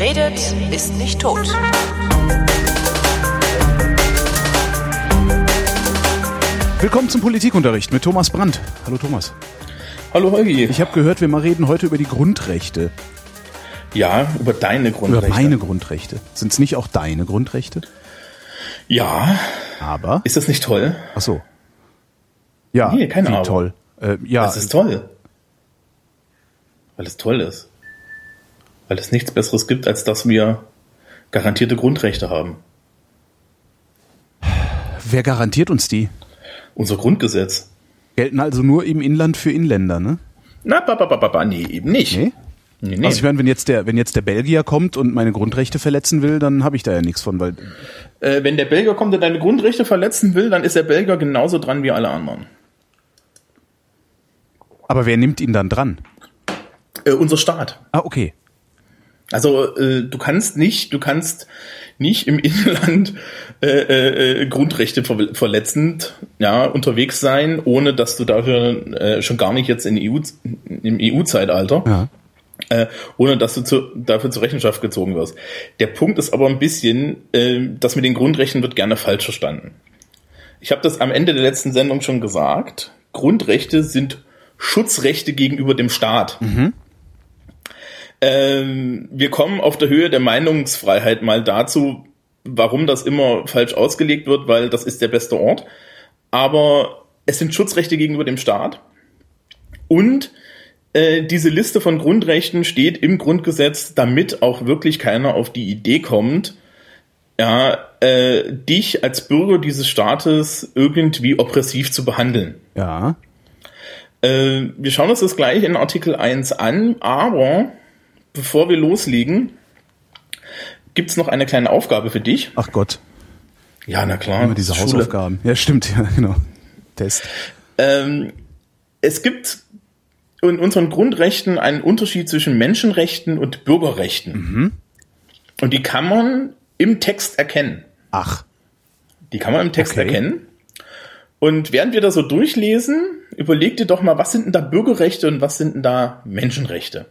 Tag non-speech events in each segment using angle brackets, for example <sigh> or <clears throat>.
Wer redet, ist nicht tot. Willkommen zum Politikunterricht mit Thomas Brandt. Hallo Thomas. Hallo Holgi. Ich habe gehört, wir reden heute über die Grundrechte. Ja, über deine Grundrechte. Über meine Grundrechte. Sind es nicht auch deine Grundrechte? Ja. Aber? Ist das nicht toll? Ach so. Ja, nee, keine wie Aber. toll. Äh, ja, Das ist toll. Weil es toll ist. Weil es nichts Besseres gibt, als dass wir garantierte Grundrechte haben. wer garantiert uns die? Unser Grundgesetz. Gelten also nur im Inland für Inländer, ne? Na, ba, ba, ba, ba, ba, nee, eben nicht. Nee? Nee, nee. Also ich meine, wenn jetzt der, wenn jetzt der Belgier kommt und meine Grundrechte verletzen will, dann habe ich da ja nichts von, weil äh, wenn der Belgier kommt und deine Grundrechte verletzen will, dann ist der Belgier genauso dran wie alle anderen. aber wer nimmt ihn dann dran? Äh, unser Staat. Ah, okay. Also äh, du kannst nicht, du kannst nicht im <laughs> Inland äh, äh, Grundrechte ver verletzend ja, unterwegs sein, ohne dass du dafür äh, schon gar nicht jetzt in EU, im EU-Zeitalter, Ja. äh, ohne dass du zu, dafür zur Rechenschaft gezogen wirst. Der Punkt ist aber ein bisschen, äh, das mit den Grundrechten wird gerne falsch verstanden. Ich habe das am Ende der letzten Sendung schon gesagt. Grundrechte sind Schutzrechte gegenüber dem Staat. Ähm, wir kommen auf der Höhe der Meinungsfreiheit mal dazu, warum das immer falsch ausgelegt wird, weil das ist der beste Ort. Aber es sind Schutzrechte gegenüber dem Staat. Und äh, diese Liste von Grundrechten steht im Grundgesetz, damit auch wirklich keiner auf die Idee kommt, ja, äh, dich als Bürger dieses Staates irgendwie oppressiv zu behandeln. Ja. Äh, wir schauen uns das gleich in Artikel 1 an, aber bevor wir loslegen, gibt's noch eine kleine Aufgabe für dich. Ach Gott. Ja, na klar. Immer diese Schule. Hausaufgaben. Ja, stimmt, ja, genau. Test. Ähm, es gibt in unseren Grundrechten einen Unterschied zwischen Menschenrechten und Bürgerrechten. Und die kann man im Text erkennen. Ach. Die kann man im Text Okay. erkennen. Und während wir da so durchlesen, überleg dir doch mal, was sind denn da Bürgerrechte und was sind denn da Menschenrechte?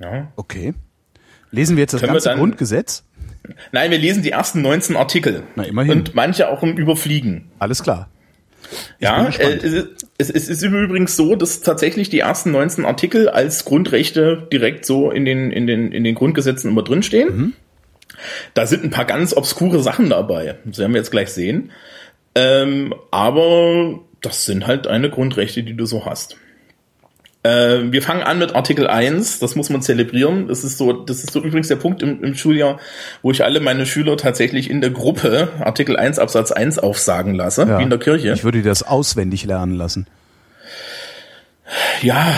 Ja. Okay. Lesen wir jetzt das Können ganze dann- Grundgesetz? Nein, wir lesen die ersten 19 Artikel. Na, immerhin. Und manche auch im Überfliegen. Alles klar. Ja, bin äh, gespannt. es, ist- es, es ist übrigens so, dass tatsächlich die ersten 19 Artikel als Grundrechte direkt so in den, in den, in den Grundgesetzen immer drinstehen. Mhm. Da sind ein paar ganz obskure Sachen dabei. Das werden wir jetzt gleich sehen. Ähm, aber das sind halt deine Grundrechte, die du so hast. Äh, wir fangen an mit Artikel 1, das muss man zelebrieren. Das ist so, das ist so übrigens der Punkt im, im Schuljahr, wo ich alle meine Schüler tatsächlich in der Gruppe Artikel 1 Absatz 1 aufsagen lasse, Ja. wie in der Kirche. Ich würde dir das auswendig lernen lassen. Ja,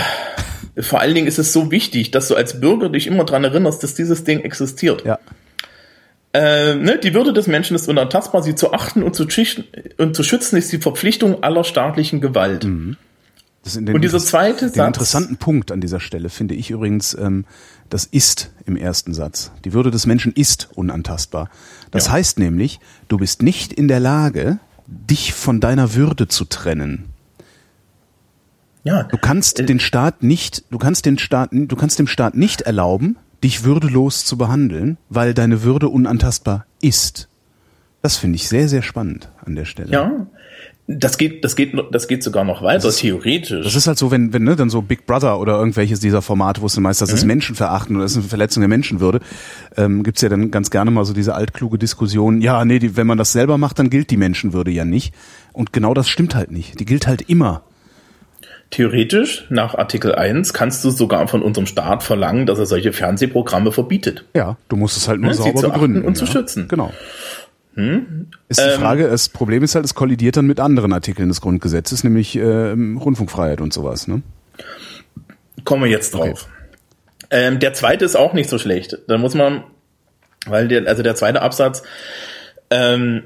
vor allen Dingen ist es so wichtig, dass du als Bürger dich immer dran erinnerst, dass dieses Ding existiert. Ja. Äh, ne, die Würde des Menschen ist unantastbar, sie zu achten und zu, und zu schützen ist die Verpflichtung aller staatlichen Gewalt. Das in den, Und dieser zweite den Satz- interessanten Punkt an dieser Stelle finde ich übrigens, ähm, das ist im ersten Satz. Die Würde des Menschen ist unantastbar. Das Ja. heißt nämlich, du bist nicht in der Lage, dich von deiner Würde zu trennen. Ja, Du kannst Äh, den Staat nicht, du kannst den Staat, du kannst dem Staat nicht erlauben, dich würdelos zu behandeln, weil deine Würde unantastbar ist. Das finde ich sehr, sehr spannend an der Stelle. ja. Das geht, das geht, das geht sogar noch weiter, Das ist- theoretisch. Das ist halt so, wenn, wenn ne, dann so Big Brother oder irgendwelches dieser Formate, wo es dann meist, das ist Mhm. Menschenverachten oder das ist eine Verletzung der Menschenwürde, ähm, gibt's ja dann ganz gerne mal so diese altkluge Diskussion, ja, nee, die, wenn man das selber macht, dann gilt die Menschenwürde ja nicht. Und genau das stimmt halt nicht. Die gilt halt immer. Theoretisch, nach Artikel 1, kannst du sogar von unserem Staat verlangen, dass er solche Fernsehprogramme verbietet. Ja, du musst es halt nur Ne, sauber zu begründen. und zu ja. schützen. Genau. Ist die Ähm, Frage, das Problem ist halt, es kollidiert dann mit anderen Artikeln des Grundgesetzes, nämlich ähm, Rundfunkfreiheit und sowas. Ne? Kommen wir jetzt drauf. Ähm, der zweite ist auch nicht so schlecht. Da muss man, weil der, also der zweite Absatz ähm,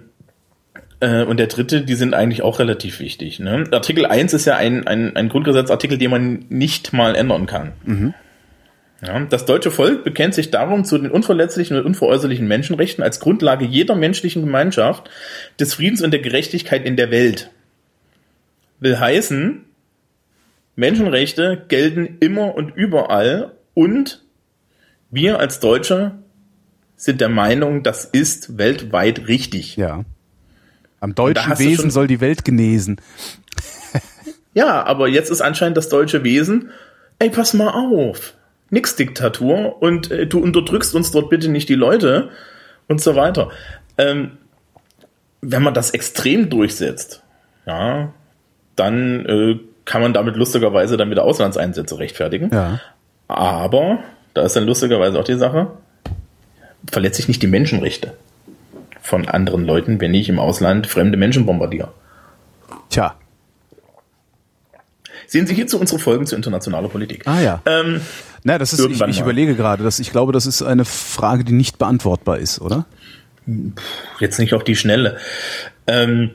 äh, und der dritte, die sind eigentlich auch relativ wichtig. Ne? Artikel 1 ist ja ein, ein, ein Grundgesetzartikel, den man nicht mal ändern kann. Ja, das deutsche Volk bekennt sich darum zu den unverletzlichen und unveräußerlichen Menschenrechten als Grundlage jeder menschlichen Gemeinschaft, des Friedens und der Gerechtigkeit in der Welt. Will heißen, Menschenrechte gelten immer und überall und Wir als Deutsche sind der Meinung, das ist weltweit richtig. Ja. Am deutschen Wesen soll die Welt genesen. Ja, aber jetzt ist anscheinend das deutsche Wesen, ey, pass mal auf, nix Diktatur und äh, du unterdrückst uns dort bitte nicht die Leute und so weiter. Ähm, wenn man das extrem durchsetzt, ja, dann äh, kann man damit lustigerweise dann wieder Auslandseinsätze rechtfertigen. Ja. Aber, da ist dann lustigerweise auch die Sache, verletze ich nicht die Menschenrechte von anderen Leuten, wenn ich im Ausland fremde Menschen bombardiere. Tja. Sehen Sie hierzu unsere Folgen zu internationaler Politik. Ah ja. Ähm, Na, das ist, ich, irgendwann ich überlege gerade, dass ich glaube, das ist eine Frage, die nicht beantwortbar ist, oder? jetzt nicht auf die Schnelle. Ähm,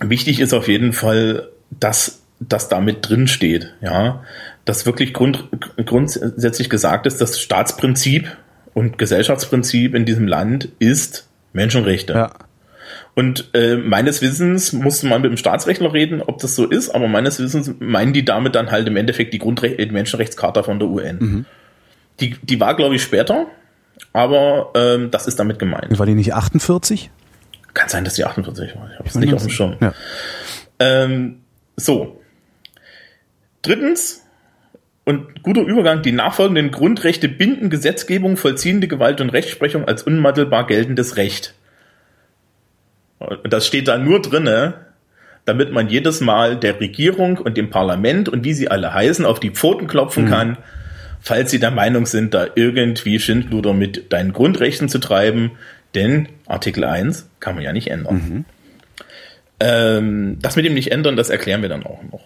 wichtig ist auf jeden Fall, dass das damit drin steht, ja, dass wirklich grund, grundsätzlich gesagt ist, das Staatsprinzip und Gesellschaftsprinzip in diesem Land ist Menschenrechte. Ja. Und äh, meines Wissens musste man mit dem Staatsrechtler reden, ob das so ist, aber meines Wissens meinen die damit dann halt im Endeffekt die Grundrechte, die Menschenrechtscharta von der UN. Die, die war, glaube ich, später, aber ähm, das ist damit gemeint. War die nicht 48? Kann sein, dass die 48 war. Ich habe es nicht auf dem Schirm. Ja. Ähm, so. Drittens, und guter Übergang, die nachfolgenden Grundrechte binden Gesetzgebung, vollziehende Gewalt und Rechtsprechung als unmittelbar geltendes Recht. Und das steht da nur drinne, damit man jedes Mal der Regierung und dem Parlament und wie sie alle heißen auf die Pfoten klopfen kann, falls sie der Meinung sind, da irgendwie Schindluder mit deinen Grundrechten zu treiben. Denn Artikel 1 kann man ja nicht ändern. Ähm, das mit dem nicht ändern, das erklären wir dann auch noch.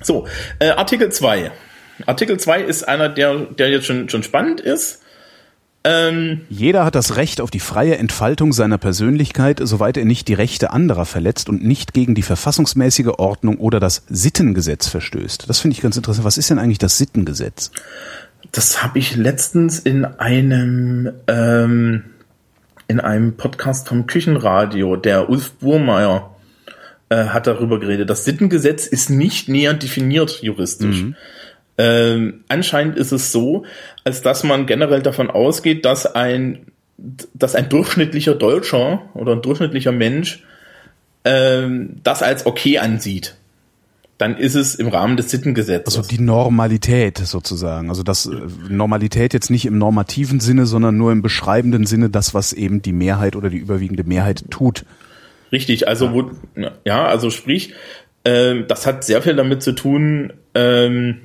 So, äh, Artikel 2. Artikel 2 ist einer, der, der jetzt schon, schon spannend ist. Ähm, Jeder hat das Recht auf die freie Entfaltung seiner Persönlichkeit, soweit er nicht die Rechte anderer verletzt und nicht gegen die verfassungsmäßige Ordnung oder das Sittengesetz verstößt. Das finde ich ganz interessant. Was ist denn eigentlich das Sittengesetz? das habe ich letztens in einem ähm, in einem Podcast vom Küchenradio, der Ulf Burmeier äh, hat darüber geredet. Das Sittengesetz ist nicht näher definiert juristisch. Ähm, anscheinend ist es so, als dass man generell davon ausgeht, dass ein, dass ein durchschnittlicher Deutscher oder ein durchschnittlicher Mensch ähm, das als okay ansieht. Dann ist es im Rahmen des Sittengesetzes. Also die Normalität sozusagen. Also das äh, Normalität jetzt nicht im normativen Sinne, sondern nur im beschreibenden Sinne, das, was eben die Mehrheit oder die überwiegende Mehrheit tut. Richtig, also wo, ja, also sprich, ähm, das hat sehr viel damit zu tun, ähm,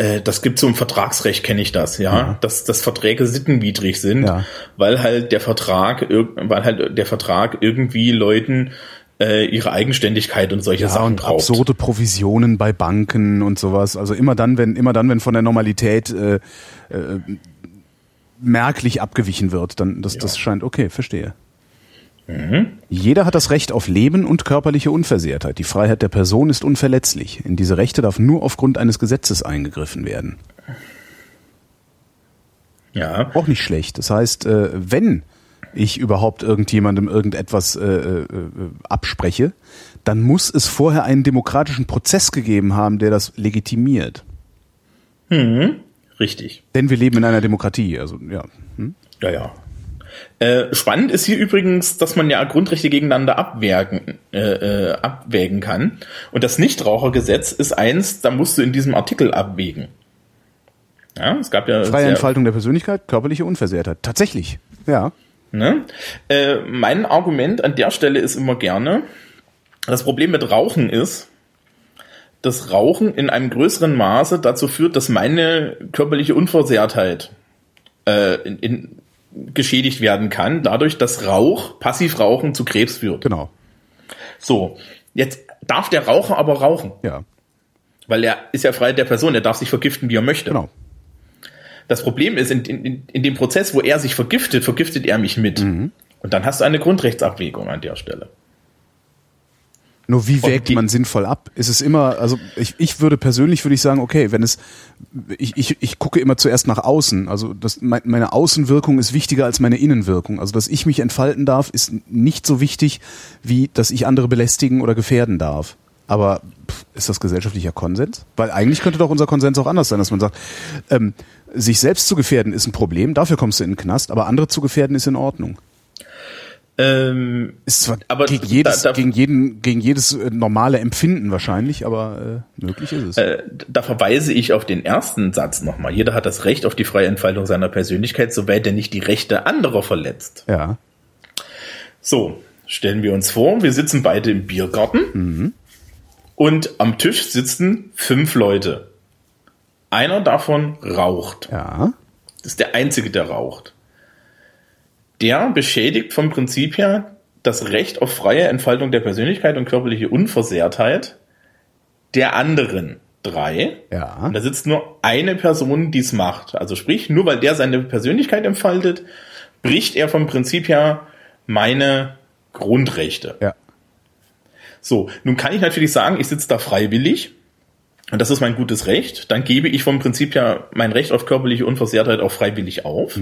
äh, das gibt so im Vertragsrecht, kenne ich das, ja, dass, dass Verträge sittenwidrig sind, Ja. weil halt der Vertrag, weil halt der Vertrag irgendwie Leuten äh, ihre Eigenständigkeit und solche Ja, Sachen und braucht. absurde Provisionen bei Banken und sowas. Also immer dann, wenn immer dann, wenn von der Normalität äh, äh, merklich abgewichen wird, dann das, das scheint okay, verstehe. Jeder hat das Recht auf Leben und körperliche Unversehrtheit. Die Freiheit der Person ist unverletzlich. In diese Rechte darf nur aufgrund eines Gesetzes eingegriffen werden. Ja, Auch nicht schlecht. Das heißt, äh, wenn ich überhaupt irgendjemandem irgendetwas äh, äh, abspreche, dann muss es vorher einen demokratischen Prozess gegeben haben, der das legitimiert. richtig. Denn wir leben in einer Demokratie. Also ja. Hm? Ja, ja. Äh, spannend ist hier übrigens, dass man ja Grundrechte gegeneinander abwägen, äh, äh, abwägen kann. Und das Nichtrauchergesetz ist eins, da musst du in diesem Artikel abwägen. Ja, es gab ja Freie Entfaltung der Persönlichkeit, körperliche Unversehrtheit. Tatsächlich. Ja. Ne? Äh, mein Argument an der Stelle ist immer gerne, das Problem mit Rauchen ist, dass Rauchen in einem größeren Maße dazu führt, dass meine körperliche Unversehrtheit äh, in, in, geschädigt werden kann, dadurch, dass Rauch, Passivrauchen zu Krebs führt. Genau. So, jetzt darf der Raucher aber rauchen, Ja. weil er ist ja frei der Person, er darf sich vergiften, wie er möchte. Genau. Das Problem ist, in, in, in dem Prozess, wo er sich vergiftet, vergiftet er mich mit. Mhm. Und dann hast du eine Grundrechtsabwägung an der Stelle. Nur wie wägt man sinnvoll ab? Ist es immer, also ich, ich würde persönlich würde ich sagen, okay, wenn es, ich, ich, ich gucke immer zuerst nach außen. Also das, mein- meine Außenwirkung ist wichtiger als meine Innenwirkung. Also dass ich mich entfalten darf, ist nicht so wichtig, wie dass ich andere belästigen oder gefährden darf. aber pff, ist das gesellschaftlicher Konsens? Weil eigentlich könnte doch unser Konsens auch anders sein, dass man sagt, ähm, sich selbst zu gefährden ist ein Problem, dafür kommst du in den Knast, aber andere zu gefährden ist in Ordnung. Ähm, Ist zwar Aber gegen, jedes, da- da- gegen, jeden, gegen jedes äh, normale Empfinden wahrscheinlich, aber äh, möglich ist es. äh, da verweise ich auf den ersten Satz nochmal. Jeder hat das Recht auf die freie Entfaltung seiner Persönlichkeit, soweit er nicht die Rechte anderer verletzt. ja. So, stellen wir uns vor, wir sitzen beide im Biergarten und am Tisch sitzen fünf Leute. Einer davon raucht. Ja. Das ist der Einzige, der raucht. Der beschädigt vom Prinzip her das Recht auf freie Entfaltung der Persönlichkeit und körperliche Unversehrtheit der anderen drei. Ja. Und da sitzt nur eine Person, die es macht. Also sprich, nur weil der seine Persönlichkeit entfaltet, bricht er vom Prinzip her meine Grundrechte. Ja. So, nun kann ich natürlich sagen, ich sitze da freiwillig und das ist mein gutes Recht. Dann gebe ich vom Prinzip ja mein Recht auf körperliche Unversehrtheit auch freiwillig auf.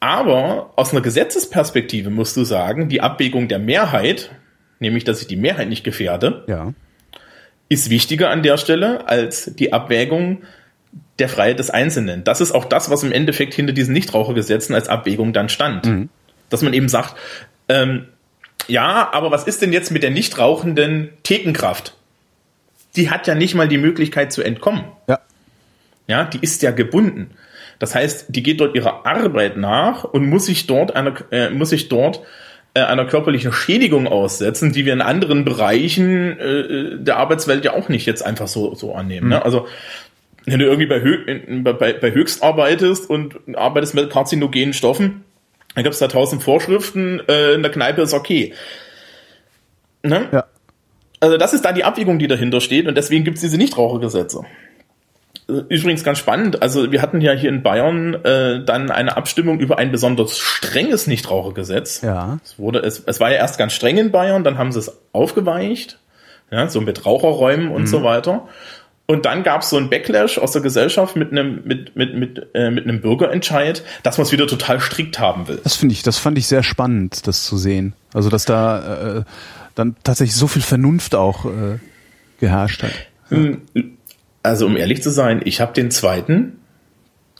Aber aus einer Gesetzesperspektive musst du sagen, die Abwägung der Mehrheit, nämlich dass ich die Mehrheit nicht gefährde, Ja. ist wichtiger an der Stelle als die Abwägung der Freiheit des Einzelnen. Das ist auch das, was im Endeffekt hinter diesen Nichtrauchergesetzen als Abwägung dann stand. Dass man eben sagt, ähm, ja, aber was ist denn jetzt mit der nicht rauchenden Thekenkraft? Die hat ja nicht mal die Möglichkeit zu entkommen. Ja. Ja, die ist ja gebunden. Das heißt, die geht dort ihrer Arbeit nach und muss sich dort einer, äh, muss sich dort äh, einer körperlichen Schädigung aussetzen, die wir in anderen Bereichen äh, der Arbeitswelt ja auch nicht jetzt einfach so, so annehmen. Ne? Also wenn du irgendwie bei, Hö bei, bei Höchst arbeitest und arbeitest mit karzinogenen Stoffen, dann gibt es da tausend Vorschriften, äh, in der Kneipe ist okay. Ne? Ja. Also das ist da die Abwägung, die dahinter steht und deswegen gibt es diese Nichtrauchergesetze. Übrigens ganz spannend, also wir hatten ja hier in Bayern äh, dann eine Abstimmung über ein besonders strenges Nichtrauchergesetz. Ja. Es, wurde, es, es war ja erst ganz streng in Bayern, dann haben sie es aufgeweicht, ja, so mit Raucherräumen und so weiter. Und dann gab es so ein Backlash aus der Gesellschaft mit einem mit mit mit äh, mit einem Bürgerentscheid, dass man es wieder total strikt haben will. Das finde ich, das fand ich sehr spannend, das zu sehen. Also dass da äh, dann tatsächlich so viel Vernunft auch äh, geherrscht hat. Also um ehrlich zu sein, ich habe den zweiten,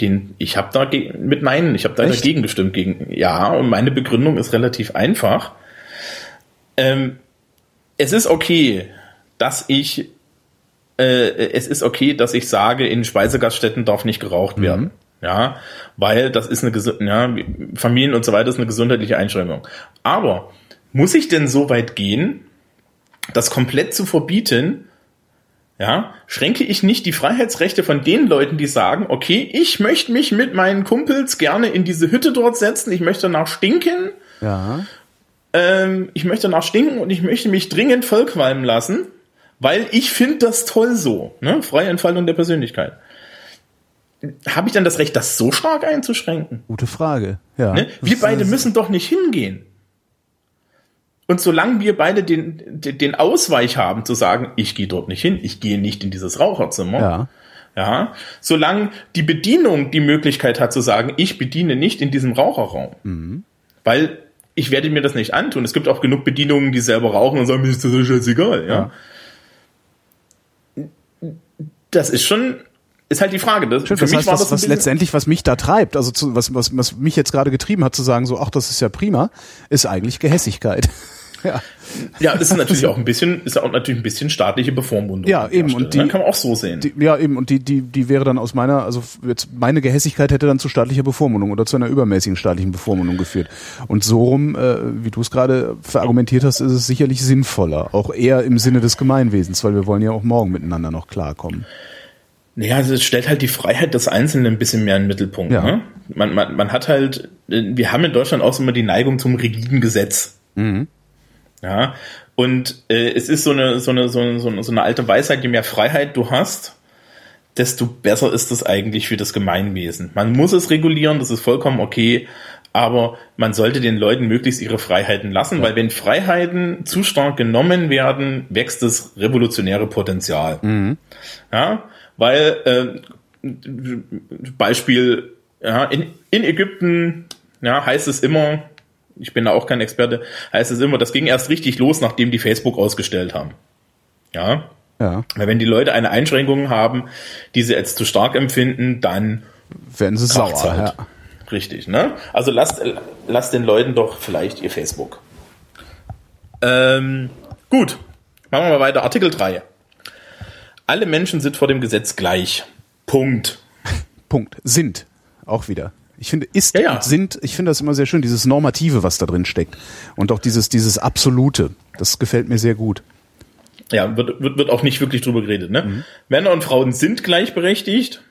den ich habe da mit Nein, ich habe da Echt? dagegen gestimmt gegen ja und meine Begründung ist relativ einfach. Ähm, es ist okay, dass ich äh, es ist okay, dass ich sage, in Speisegaststätten darf nicht geraucht werden. Ja, weil das ist eine ja, Familien und so weiter ist eine gesundheitliche Einschränkung. Aber muss ich denn so weit gehen, das komplett zu verbieten, ja, schränke ich nicht die Freiheitsrechte von den Leuten, die sagen, okay, ich möchte mich mit meinen Kumpels gerne in diese Hütte dort setzen, ich möchte danach stinken, Ja. ähm, ich möchte danach stinken und ich möchte mich dringend vollqualmen lassen, weil ich finde das toll so, ne? freie Entfaltung der Persönlichkeit. Habe ich dann das Recht, das so stark einzuschränken? Gute Frage. Ja. Ne? Wir beide müssen doch nicht hingehen. Und solange wir beide den, den Ausweich haben, zu sagen, ich gehe dort nicht hin, ich gehe nicht in dieses Raucherzimmer, Ja. ja, solange die Bedienung die Möglichkeit hat zu sagen, ich bediene nicht in diesem Raucherraum. Weil ich werde mir das nicht antun. Es gibt auch genug Bedienungen, die selber rauchen und sagen, mir ist das scheißegal, ja. Das ist schon, ist halt die Frage. Das, Stimmt, für das mich heißt, war was, das was letztendlich, was mich da treibt, also zu, was, was, was mich jetzt gerade getrieben hat, zu sagen, so, ach, das ist ja prima, ist eigentlich Gehässigkeit. <laughs> ja. Ja, das ist natürlich auch ein bisschen, ist auch natürlich ein bisschen staatliche Bevormundung. Ja, eben, und die- ne? kann man auch so sehen. Die, ja, eben, und die, die, die wäre dann aus meiner, also jetzt meine Gehässigkeit hätte dann zu staatlicher Bevormundung oder zu einer übermäßigen staatlichen Bevormundung geführt. Und so rum, äh, wie du es gerade verargumentiert hast, ist es sicherlich sinnvoller. Auch eher im Sinne des Gemeinwesens, weil wir wollen ja auch morgen miteinander noch klarkommen. Naja, also es stellt halt die Freiheit des Einzelnen ein bisschen mehr in den Mittelpunkt. Ja. Ne? Man, man, man hat halt, äh, wir haben in Deutschland auch immer die Neigung zum rigiden Gesetz. Ja, und äh, es ist so eine, so, eine, so, eine, so eine so eine alte Weisheit, je mehr Freiheit du hast, desto besser ist es eigentlich für das Gemeinwesen. Man muss es regulieren, das ist vollkommen okay, aber man sollte den Leuten möglichst ihre Freiheiten lassen, weil wenn Freiheiten zu stark genommen werden, wächst das revolutionäre Potenzial. Ja, weil äh, Beispiel ja, in, in Ägypten ja, heißt es immer, ich bin da auch kein Experte, heißt es immer, das ging erst richtig los, nachdem die Facebook ausgestellt haben. Ja. Ja. Weil wenn die Leute eine Einschränkung haben, die sie als zu stark empfinden, dann Werden sie sauer. halt. Ja. Richtig, ne? Also lasst, lasst den Leuten doch vielleicht ihr Facebook. Ähm, gut, machen wir mal weiter. Artikel 3. Alle Menschen sind vor dem Gesetz gleich. Punkt. <laughs> Punkt. Sind. Auch wieder. Ich finde, ist Ja, ja. und sind, ich finde das immer sehr schön, dieses Normative, was da drin steckt. Und auch dieses, dieses Absolute. Das gefällt mir sehr gut. Ja, wird, wird, wird auch nicht wirklich drüber geredet, ne? Männer und Frauen sind gleichberechtigt.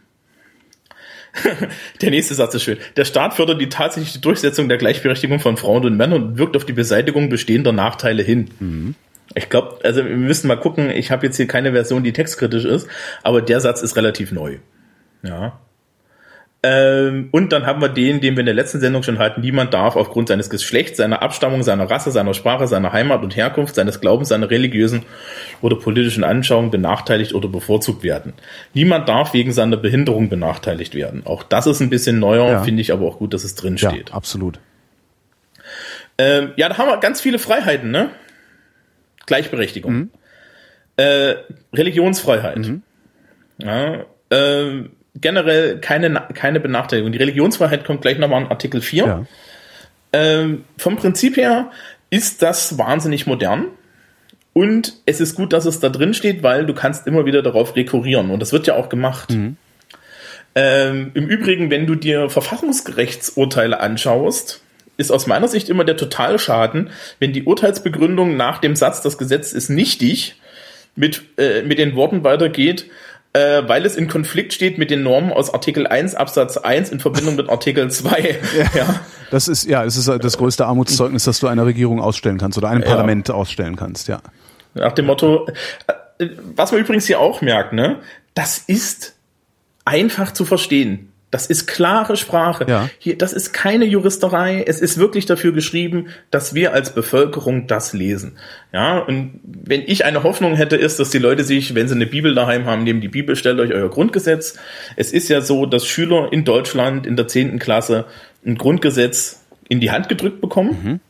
<laughs> der nächste Satz ist schön. Der Staat fördert die tatsächliche Durchsetzung der Gleichberechtigung von Frauen und Männern und wirkt auf die Beseitigung bestehender Nachteile hin. Ich glaube, also wir müssen mal gucken, ich habe jetzt hier keine Version, die textkritisch ist, aber der Satz ist relativ neu. Ja. Ähm, und dann haben wir den, den wir in der letzten Sendung schon hatten. Niemand darf aufgrund seines Geschlechts, seiner Abstammung, seiner Rasse, seiner Sprache, seiner Heimat und Herkunft, seines Glaubens, seiner religiösen oder politischen Anschauung benachteiligt oder bevorzugt werden. Niemand darf wegen seiner Behinderung benachteiligt werden. Auch das ist ein bisschen neuer, Ja. finde ich aber auch gut, dass es drin Ja, steht. absolut. Ähm, ja, da haben wir ganz viele Freiheiten, ne? Gleichberechtigung. Mhm. Äh, Religionsfreiheit. Ja, ähm, generell keine, keine Benachteiligung. Die Religionsfreiheit kommt gleich nochmal in Artikel 4. Ja. Ähm, vom Prinzip her ist das wahnsinnig modern. Und es ist gut, dass es da drin steht, weil du kannst immer wieder darauf rekurrieren. Und das wird ja auch gemacht. Ähm, Im Übrigen, wenn du dir Verfassungsgerichtsurteile anschaust, ist aus meiner Sicht immer der Totalschaden, wenn die Urteilsbegründung nach dem Satz, das Gesetz ist nichtig, mit, äh, mit den Worten weitergeht, äh, weil es in Konflikt steht mit den Normen aus Artikel 1 Absatz 1 in Verbindung mit Artikel 2. <laughs> Ja. Das ist, ja, es ist das größte Armutszeugnis, das du einer Regierung ausstellen kannst oder einem Parlament ausstellen kannst, ja. Nach dem Motto, äh, was man übrigens hier auch merkt, ne, das ist einfach zu verstehen. Das ist klare Sprache. Ja. Hier, das ist keine Juristerei. Es ist wirklich dafür geschrieben, dass wir als Bevölkerung das lesen. Ja, und wenn ich eine Hoffnung hätte, ist, dass die Leute sich, wenn sie eine Bibel daheim haben, nehmen die Bibel, stellt euch euer Grundgesetz. Es ist ja so, dass Schüler in Deutschland in der zehnten Klasse ein Grundgesetz in die Hand gedrückt bekommen.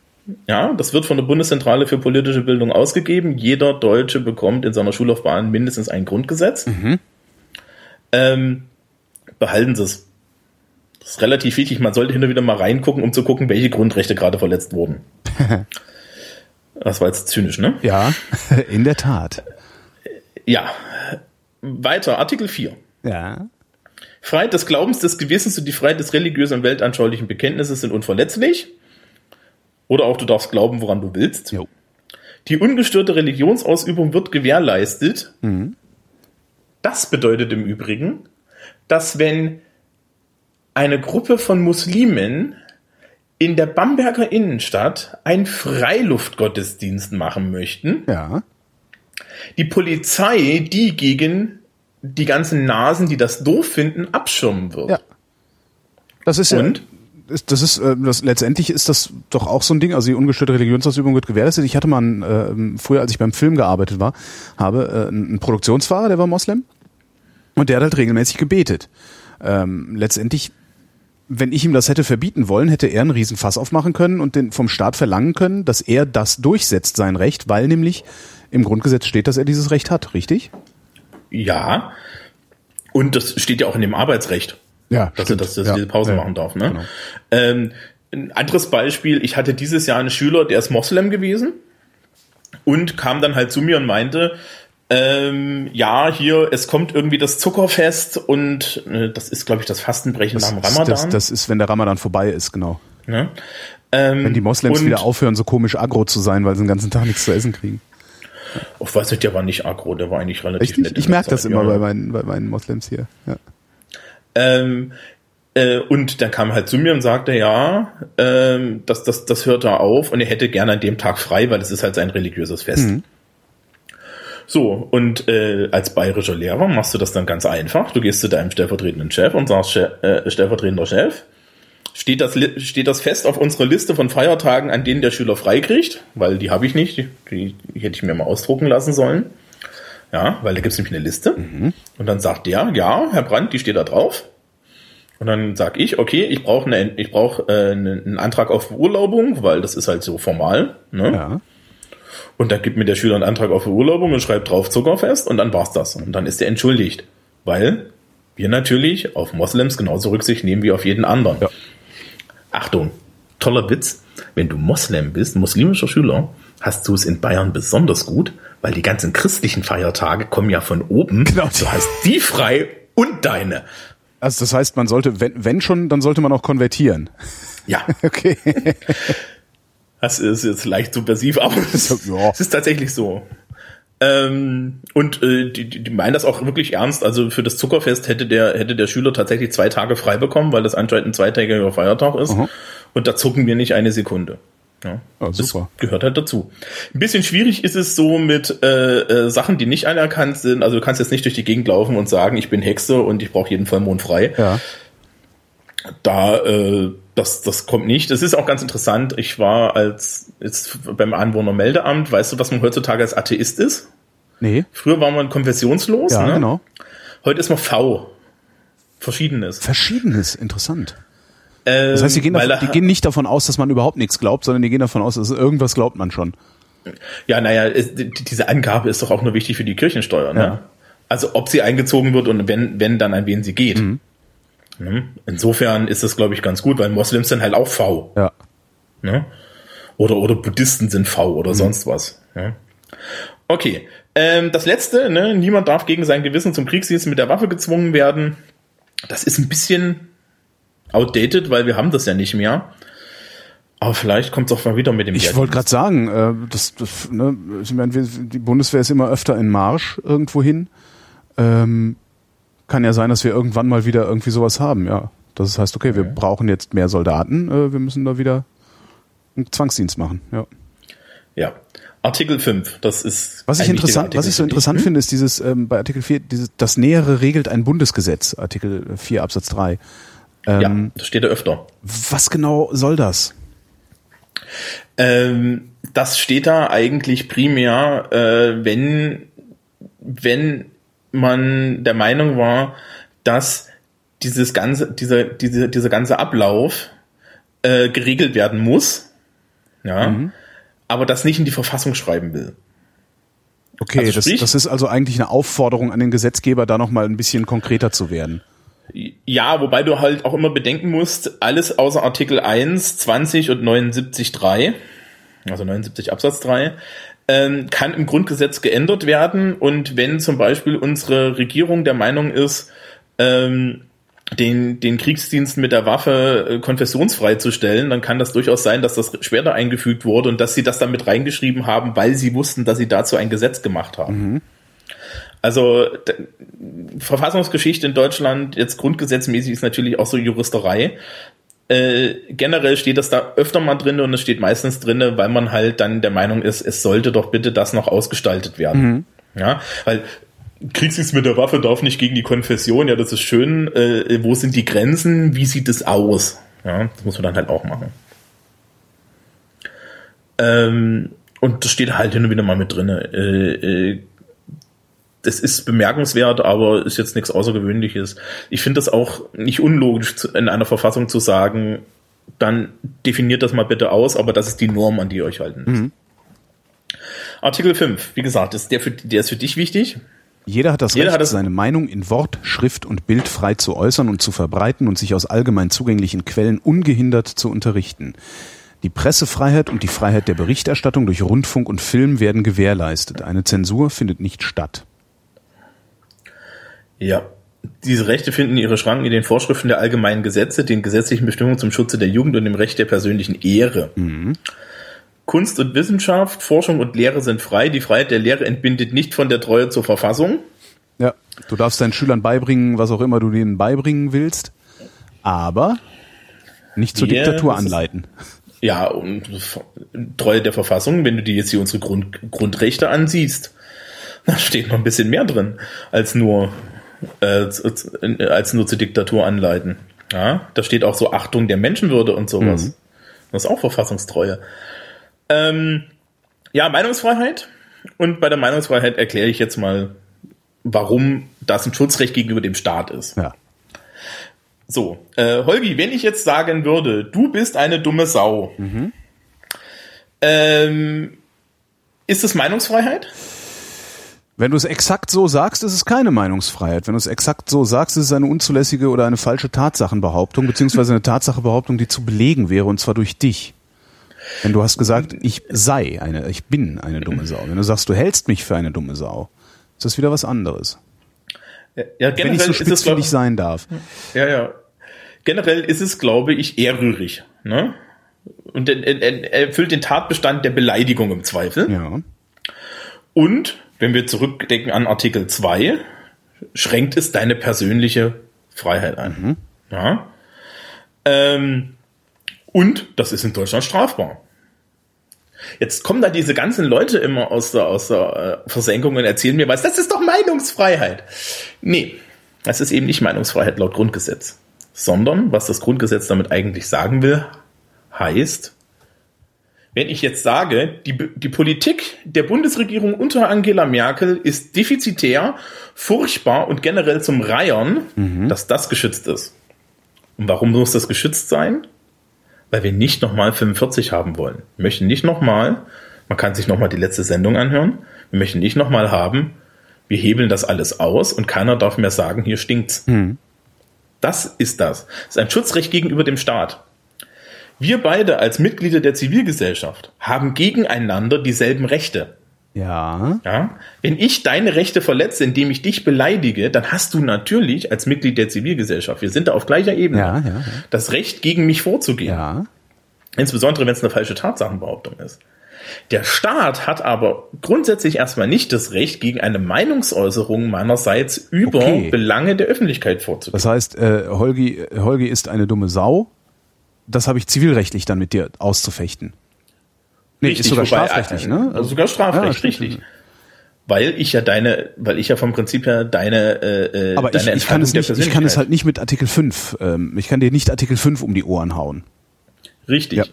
Ja, das wird von der Bundeszentrale für politische Bildung ausgegeben. Jeder Deutsche bekommt in seiner Schullaufbahn mindestens ein Grundgesetz. Ähm, behalten Sie es. Das ist relativ wichtig. Man sollte hin und wieder mal reingucken, um zu gucken, welche Grundrechte gerade verletzt wurden. <laughs> Das war jetzt zynisch, ne? Ja, <laughs> in der Tat. Ja. Weiter, Artikel 4. Ja. Freiheit des Glaubens, des Gewissens und die Freiheit des religiösen und weltanschaulichen Bekenntnisses sind unverletzlich. Oder auch du darfst glauben, woran du willst. Jo. Die ungestörte Religionsausübung wird gewährleistet. Das bedeutet im Übrigen, dass wenn eine Gruppe von Muslimen in der Bamberger Innenstadt einen Freiluftgottesdienst machen möchten, Ja. die Polizei die gegen die ganzen Nasen, die das doof finden, abschirmen wird. Ja. Das ist Und? ja. Das ist, äh, das, letztendlich ist das doch auch so ein Ding, also die ungestörte Religionsausübung wird gewährleistet. Ich hatte mal, einen, äh, früher, als ich beim Film gearbeitet war, habe äh, einen Produktionsfahrer, der war Moslem und der hat halt regelmäßig gebetet. Ähm, letztendlich, wenn ich ihm das hätte verbieten wollen, hätte er einen riesen Fass aufmachen können und den vom Staat verlangen können, dass er das durchsetzt, sein Recht, weil nämlich im Grundgesetz steht, dass er dieses Recht hat, richtig? Ja. Und das steht ja auch in dem Arbeitsrecht. Ja, dass stimmt. er, dass er Ja. diese Pause Ja. machen darf. Ne? Genau. Ähm, ein anderes Beispiel, ich hatte dieses Jahr einen Schüler, der ist Moslem gewesen und kam dann halt zu mir und meinte, ähm, ja, hier, es kommt irgendwie das Zuckerfest und äh, das ist, glaube ich, das Fastenbrechen nach dem Das, Ramadan. das, das ist, wenn der Ramadan vorbei ist, genau. ne? ähm, Wenn die Moslems wieder aufhören, so komisch aggro zu sein, weil sie den ganzen Tag nichts zu essen kriegen. Ich weiß nicht, der war nicht aggro, der war eigentlich relativ Echt nett. Ich merke das immer ja. bei, meinen, bei meinen Moslems hier. Ja. Ähm, äh, und dann kam halt zu mir und sagte, ja, ähm, das, das, das hört er auf und er hätte gerne an dem Tag frei, weil es ist halt sein religiöses Fest. Mhm. So, und äh, als bayerischer Lehrer machst du das dann ganz einfach. Du gehst zu deinem stellvertretenden Chef und sagst, Che äh, stellvertretender Chef, steht das, steht das fest auf unserer Liste von Feiertagen, an denen der Schüler frei kriegt? Weil die habe ich nicht, die, die, hätte ich mir mal ausdrucken lassen sollen. Ja, weil da gibt es nämlich eine Liste. Und dann sagt der, ja, Herr Brandt, die steht da drauf. Und dann sag ich, okay, ich brauche eine, ich brauche äh, einen einen Antrag auf Beurlaubung, weil das ist halt so formal. Ne? ja. Und dann gibt mir der Schüler einen Antrag auf Beurlaubung und schreibt drauf Zuckerfest und dann war's das. Und dann ist er entschuldigt. Weil wir natürlich auf Moslems genauso Rücksicht nehmen wie auf jeden anderen. Ja. Achtung, toller Witz. Wenn du Moslem bist, muslimischer Schüler, hast du es in Bayern besonders gut, weil die ganzen christlichen Feiertage kommen ja von oben. Genau. Du hast die frei und deine. Also das heißt, man sollte, wenn, wenn schon, dann sollte man auch konvertieren. Ja. <laughs> okay. <laughs> Das ist jetzt leicht subversiv, <laughs> aber es, ja. es ist tatsächlich so. Ähm, und äh, die, die meinen das auch wirklich ernst. Also für das Zuckerfest hätte der, hätte der Schüler tatsächlich zwei Tage frei bekommen, weil das anscheinend ein zweitägiger Feiertag ist. Aha. Und da zucken wir nicht eine Sekunde. Ja, super. Das gehört halt dazu. Ein bisschen schwierig ist es so mit äh, äh, Sachen, die nicht anerkannt sind. Also du kannst jetzt nicht durch die Gegend laufen und sagen, ich bin Hexe und ich brauche jeden Vollmond frei. Ja. Da äh, das, das kommt nicht. Das ist auch ganz interessant. Ich war als jetzt beim Anwohnermeldeamt, weißt du, was man heutzutage als Atheist ist? Nee. Früher war man konfessionslos, ja, ne? genau. Heute ist man V. Verschiedenes. Verschiedenes, interessant. Ähm, das heißt, die gehen, davon, die gehen nicht davon aus, dass man überhaupt nichts glaubt, sondern die gehen davon aus, dass irgendwas glaubt man schon. Ja, naja, diese Angabe ist doch auch nur wichtig für die Kirchensteuer. Ne? Ja. Also ob sie eingezogen wird und wenn, wenn dann an wen sie geht. Mhm. Ne? Insofern ist das, glaube ich, ganz gut, weil Moslems sind halt auch V. Ja. Ne? Oder, oder Buddhisten sind V oder mhm. sonst was. Ja? Okay. Ähm, das letzte, ne? niemand darf gegen sein Gewissen zum Kriegsdienst mit der Waffe gezwungen werden. Das ist ein bisschen outdated, weil wir haben das ja nicht mehr. Aber vielleicht kommt es auch mal wieder mit dem Ich wollte gerade sagen, äh, das, das, ne, ich meine, die Bundeswehr ist immer öfter in Marsch irgendwo hin. Ähm, kann ja sein, dass wir irgendwann mal wieder irgendwie sowas haben, ja. Das heißt, okay, wir okay. brauchen jetzt mehr Soldaten, äh, wir müssen da wieder einen Zwangsdienst machen, ja. Ja. Artikel 5, das ist. Was ich interessant, was ich so interessant hm? finde, ist dieses, ähm, bei Artikel 4, dieses, das Nähere regelt ein Bundesgesetz, Artikel 4 Absatz 3. Ähm, ja, das steht da öfter. Was genau soll das? Ähm, das steht da eigentlich primär, äh, wenn, wenn man der Meinung war, dass dieses ganze, dieser, diese, dieser ganze Ablauf äh, geregelt werden muss, ja, mhm. aber das nicht in die Verfassung schreiben will. Okay, also sprich, das, das ist also eigentlich eine Aufforderung an den Gesetzgeber, da nochmal ein bisschen konkreter zu werden. Ja, wobei du halt auch immer bedenken musst, alles außer Artikel 1, 20 und 79.3, also 79 Absatz 3, ähm, kann im Grundgesetz geändert werden. Und wenn zum Beispiel unsere Regierung der Meinung ist, ähm, den, den Kriegsdienst mit der Waffe äh, konfessionsfrei zu stellen, dann kann das durchaus sein, dass das später eingefügt wurde und dass sie das damit reingeschrieben haben, weil sie wussten, dass sie dazu ein Gesetz gemacht haben. Mhm. Also Verfassungsgeschichte in Deutschland, jetzt grundgesetzmäßig ist natürlich auch so Juristerei. Äh, generell steht das da öfter mal drin und es steht meistens drin, weil man halt dann der Meinung ist, es sollte doch bitte das noch ausgestaltet werden. Mhm. Ja, weil Kriegsdienst mit der Waffe darf nicht gegen die Konfession, ja, das ist schön. Äh, wo sind die Grenzen? Wie sieht es aus? Ja, das muss man dann halt auch machen. Ähm, und das steht halt hin und wieder mal mit drin. Äh, äh, das ist bemerkenswert, aber ist jetzt nichts Außergewöhnliches. Ich finde das auch nicht unlogisch, in einer Verfassung zu sagen, dann definiert das mal bitte aus, aber das ist die Norm, an die ihr euch halten müsst. Mhm. Artikel 5, wie gesagt, ist der, für, der ist für dich wichtig. Jeder hat das Jeder Recht, hat das seine Meinung in Wort, Schrift und Bild frei zu äußern und zu verbreiten und sich aus allgemein zugänglichen Quellen ungehindert zu unterrichten. Die Pressefreiheit und die Freiheit der Berichterstattung durch Rundfunk und Film werden gewährleistet. Eine Zensur findet nicht statt. Ja. Diese Rechte finden ihre Schranken in den Vorschriften der allgemeinen Gesetze, den gesetzlichen Bestimmungen zum Schutze der Jugend und dem Recht der persönlichen Ehre. Mhm. Kunst und Wissenschaft, Forschung und Lehre sind frei. Die Freiheit der Lehre entbindet nicht von der Treue zur Verfassung. Ja, du darfst deinen Schülern beibringen, was auch immer du denen beibringen willst, aber nicht zur yeah, Diktatur anleiten. Ja, und Treue der Verfassung, wenn du dir jetzt hier unsere Grund, Grundrechte ansiehst, <laughs> da steht noch ein bisschen mehr drin als nur äh, als nur zur Diktatur anleiten. Ja, da steht auch so Achtung der Menschenwürde und sowas. Mhm. Das ist auch Verfassungstreue. Ähm, ja, Meinungsfreiheit. Und bei der Meinungsfreiheit erkläre ich jetzt mal, warum das ein Schutzrecht gegenüber dem Staat ist. Ja. So, äh, Holgi, wenn ich jetzt sagen würde, du bist eine dumme Sau, mhm. ähm, Ist es Meinungsfreiheit? Wenn du es exakt so sagst, ist es keine Meinungsfreiheit. Wenn du es exakt so sagst, ist es eine unzulässige oder eine falsche Tatsachenbehauptung, beziehungsweise eine Tatsachenbehauptung, die zu belegen wäre, und zwar durch dich. Wenn du hast gesagt, ich sei eine, ich bin eine dumme Sau. Wenn du sagst, du hältst mich für eine dumme Sau, ist das wieder was anderes. Ja, generell Wenn ich so spitzfindig sein darf. Ja, ja. Generell ist es, glaube ich, eher rührig. Ne? Und er, er, er erfüllt den Tatbestand der Beleidigung im Zweifel. Ja. Und wenn wir zurückdenken an Artikel 2, schränkt es deine persönliche Freiheit ein. Mhm. Ja. Ähm, und das ist in Deutschland strafbar. Jetzt kommen da diese ganzen Leute immer aus der, aus der äh, Versenkung und erzählen mir was, das ist doch Meinungsfreiheit. Nee, das ist eben nicht Meinungsfreiheit laut Grundgesetz. Sondern, was das Grundgesetz damit eigentlich sagen will, heißt, wenn ich jetzt sage, die, die Politik der Bundesregierung unter Angela Merkel ist defizitär, furchtbar und generell zum Reiern, Mhm. dass das geschützt ist. Und warum muss das geschützt sein? Weil wir nicht nochmal 45 haben wollen. Wir möchten nicht nochmal, man kann sich nochmal die letzte Sendung anhören, wir möchten nicht nochmal haben, wir hebeln das alles aus und keiner darf mehr sagen, hier stinkt's. Das ist das. Das ist ein Schutzrecht gegenüber dem Staat. Wir beide als Mitglieder der Zivilgesellschaft haben gegeneinander dieselben Rechte. Ja. Ja? Wenn ich deine Rechte verletze, indem ich dich beleidige, dann hast du natürlich als Mitglied der Zivilgesellschaft, wir sind da auf gleicher Ebene, Ja, ja, das Recht, gegen mich vorzugehen. Ja. Insbesondere, wenn es eine falsche Tatsachenbehauptung ist. Der Staat hat aber grundsätzlich erstmal nicht das Recht, gegen eine Meinungsäußerung meinerseits über Okay. Belange der Öffentlichkeit vorzugehen. Das heißt, äh, Holgi, Holgi ist eine dumme Sau. Das habe ich zivilrechtlich dann mit dir auszufechten. Nee, ist sogar wobei, strafrechtlich, äh, ne? Also sogar strafrechtlich, Ja, richtig. Weil ich ja deine, weil ich ja vom Prinzip her deine, äh, äh, Aber ich, deine ich, kann es nicht, ich kann es halt nicht mit Artikel 5. Ähm, ich kann dir nicht Artikel 5 um die Ohren hauen. Richtig. Ja.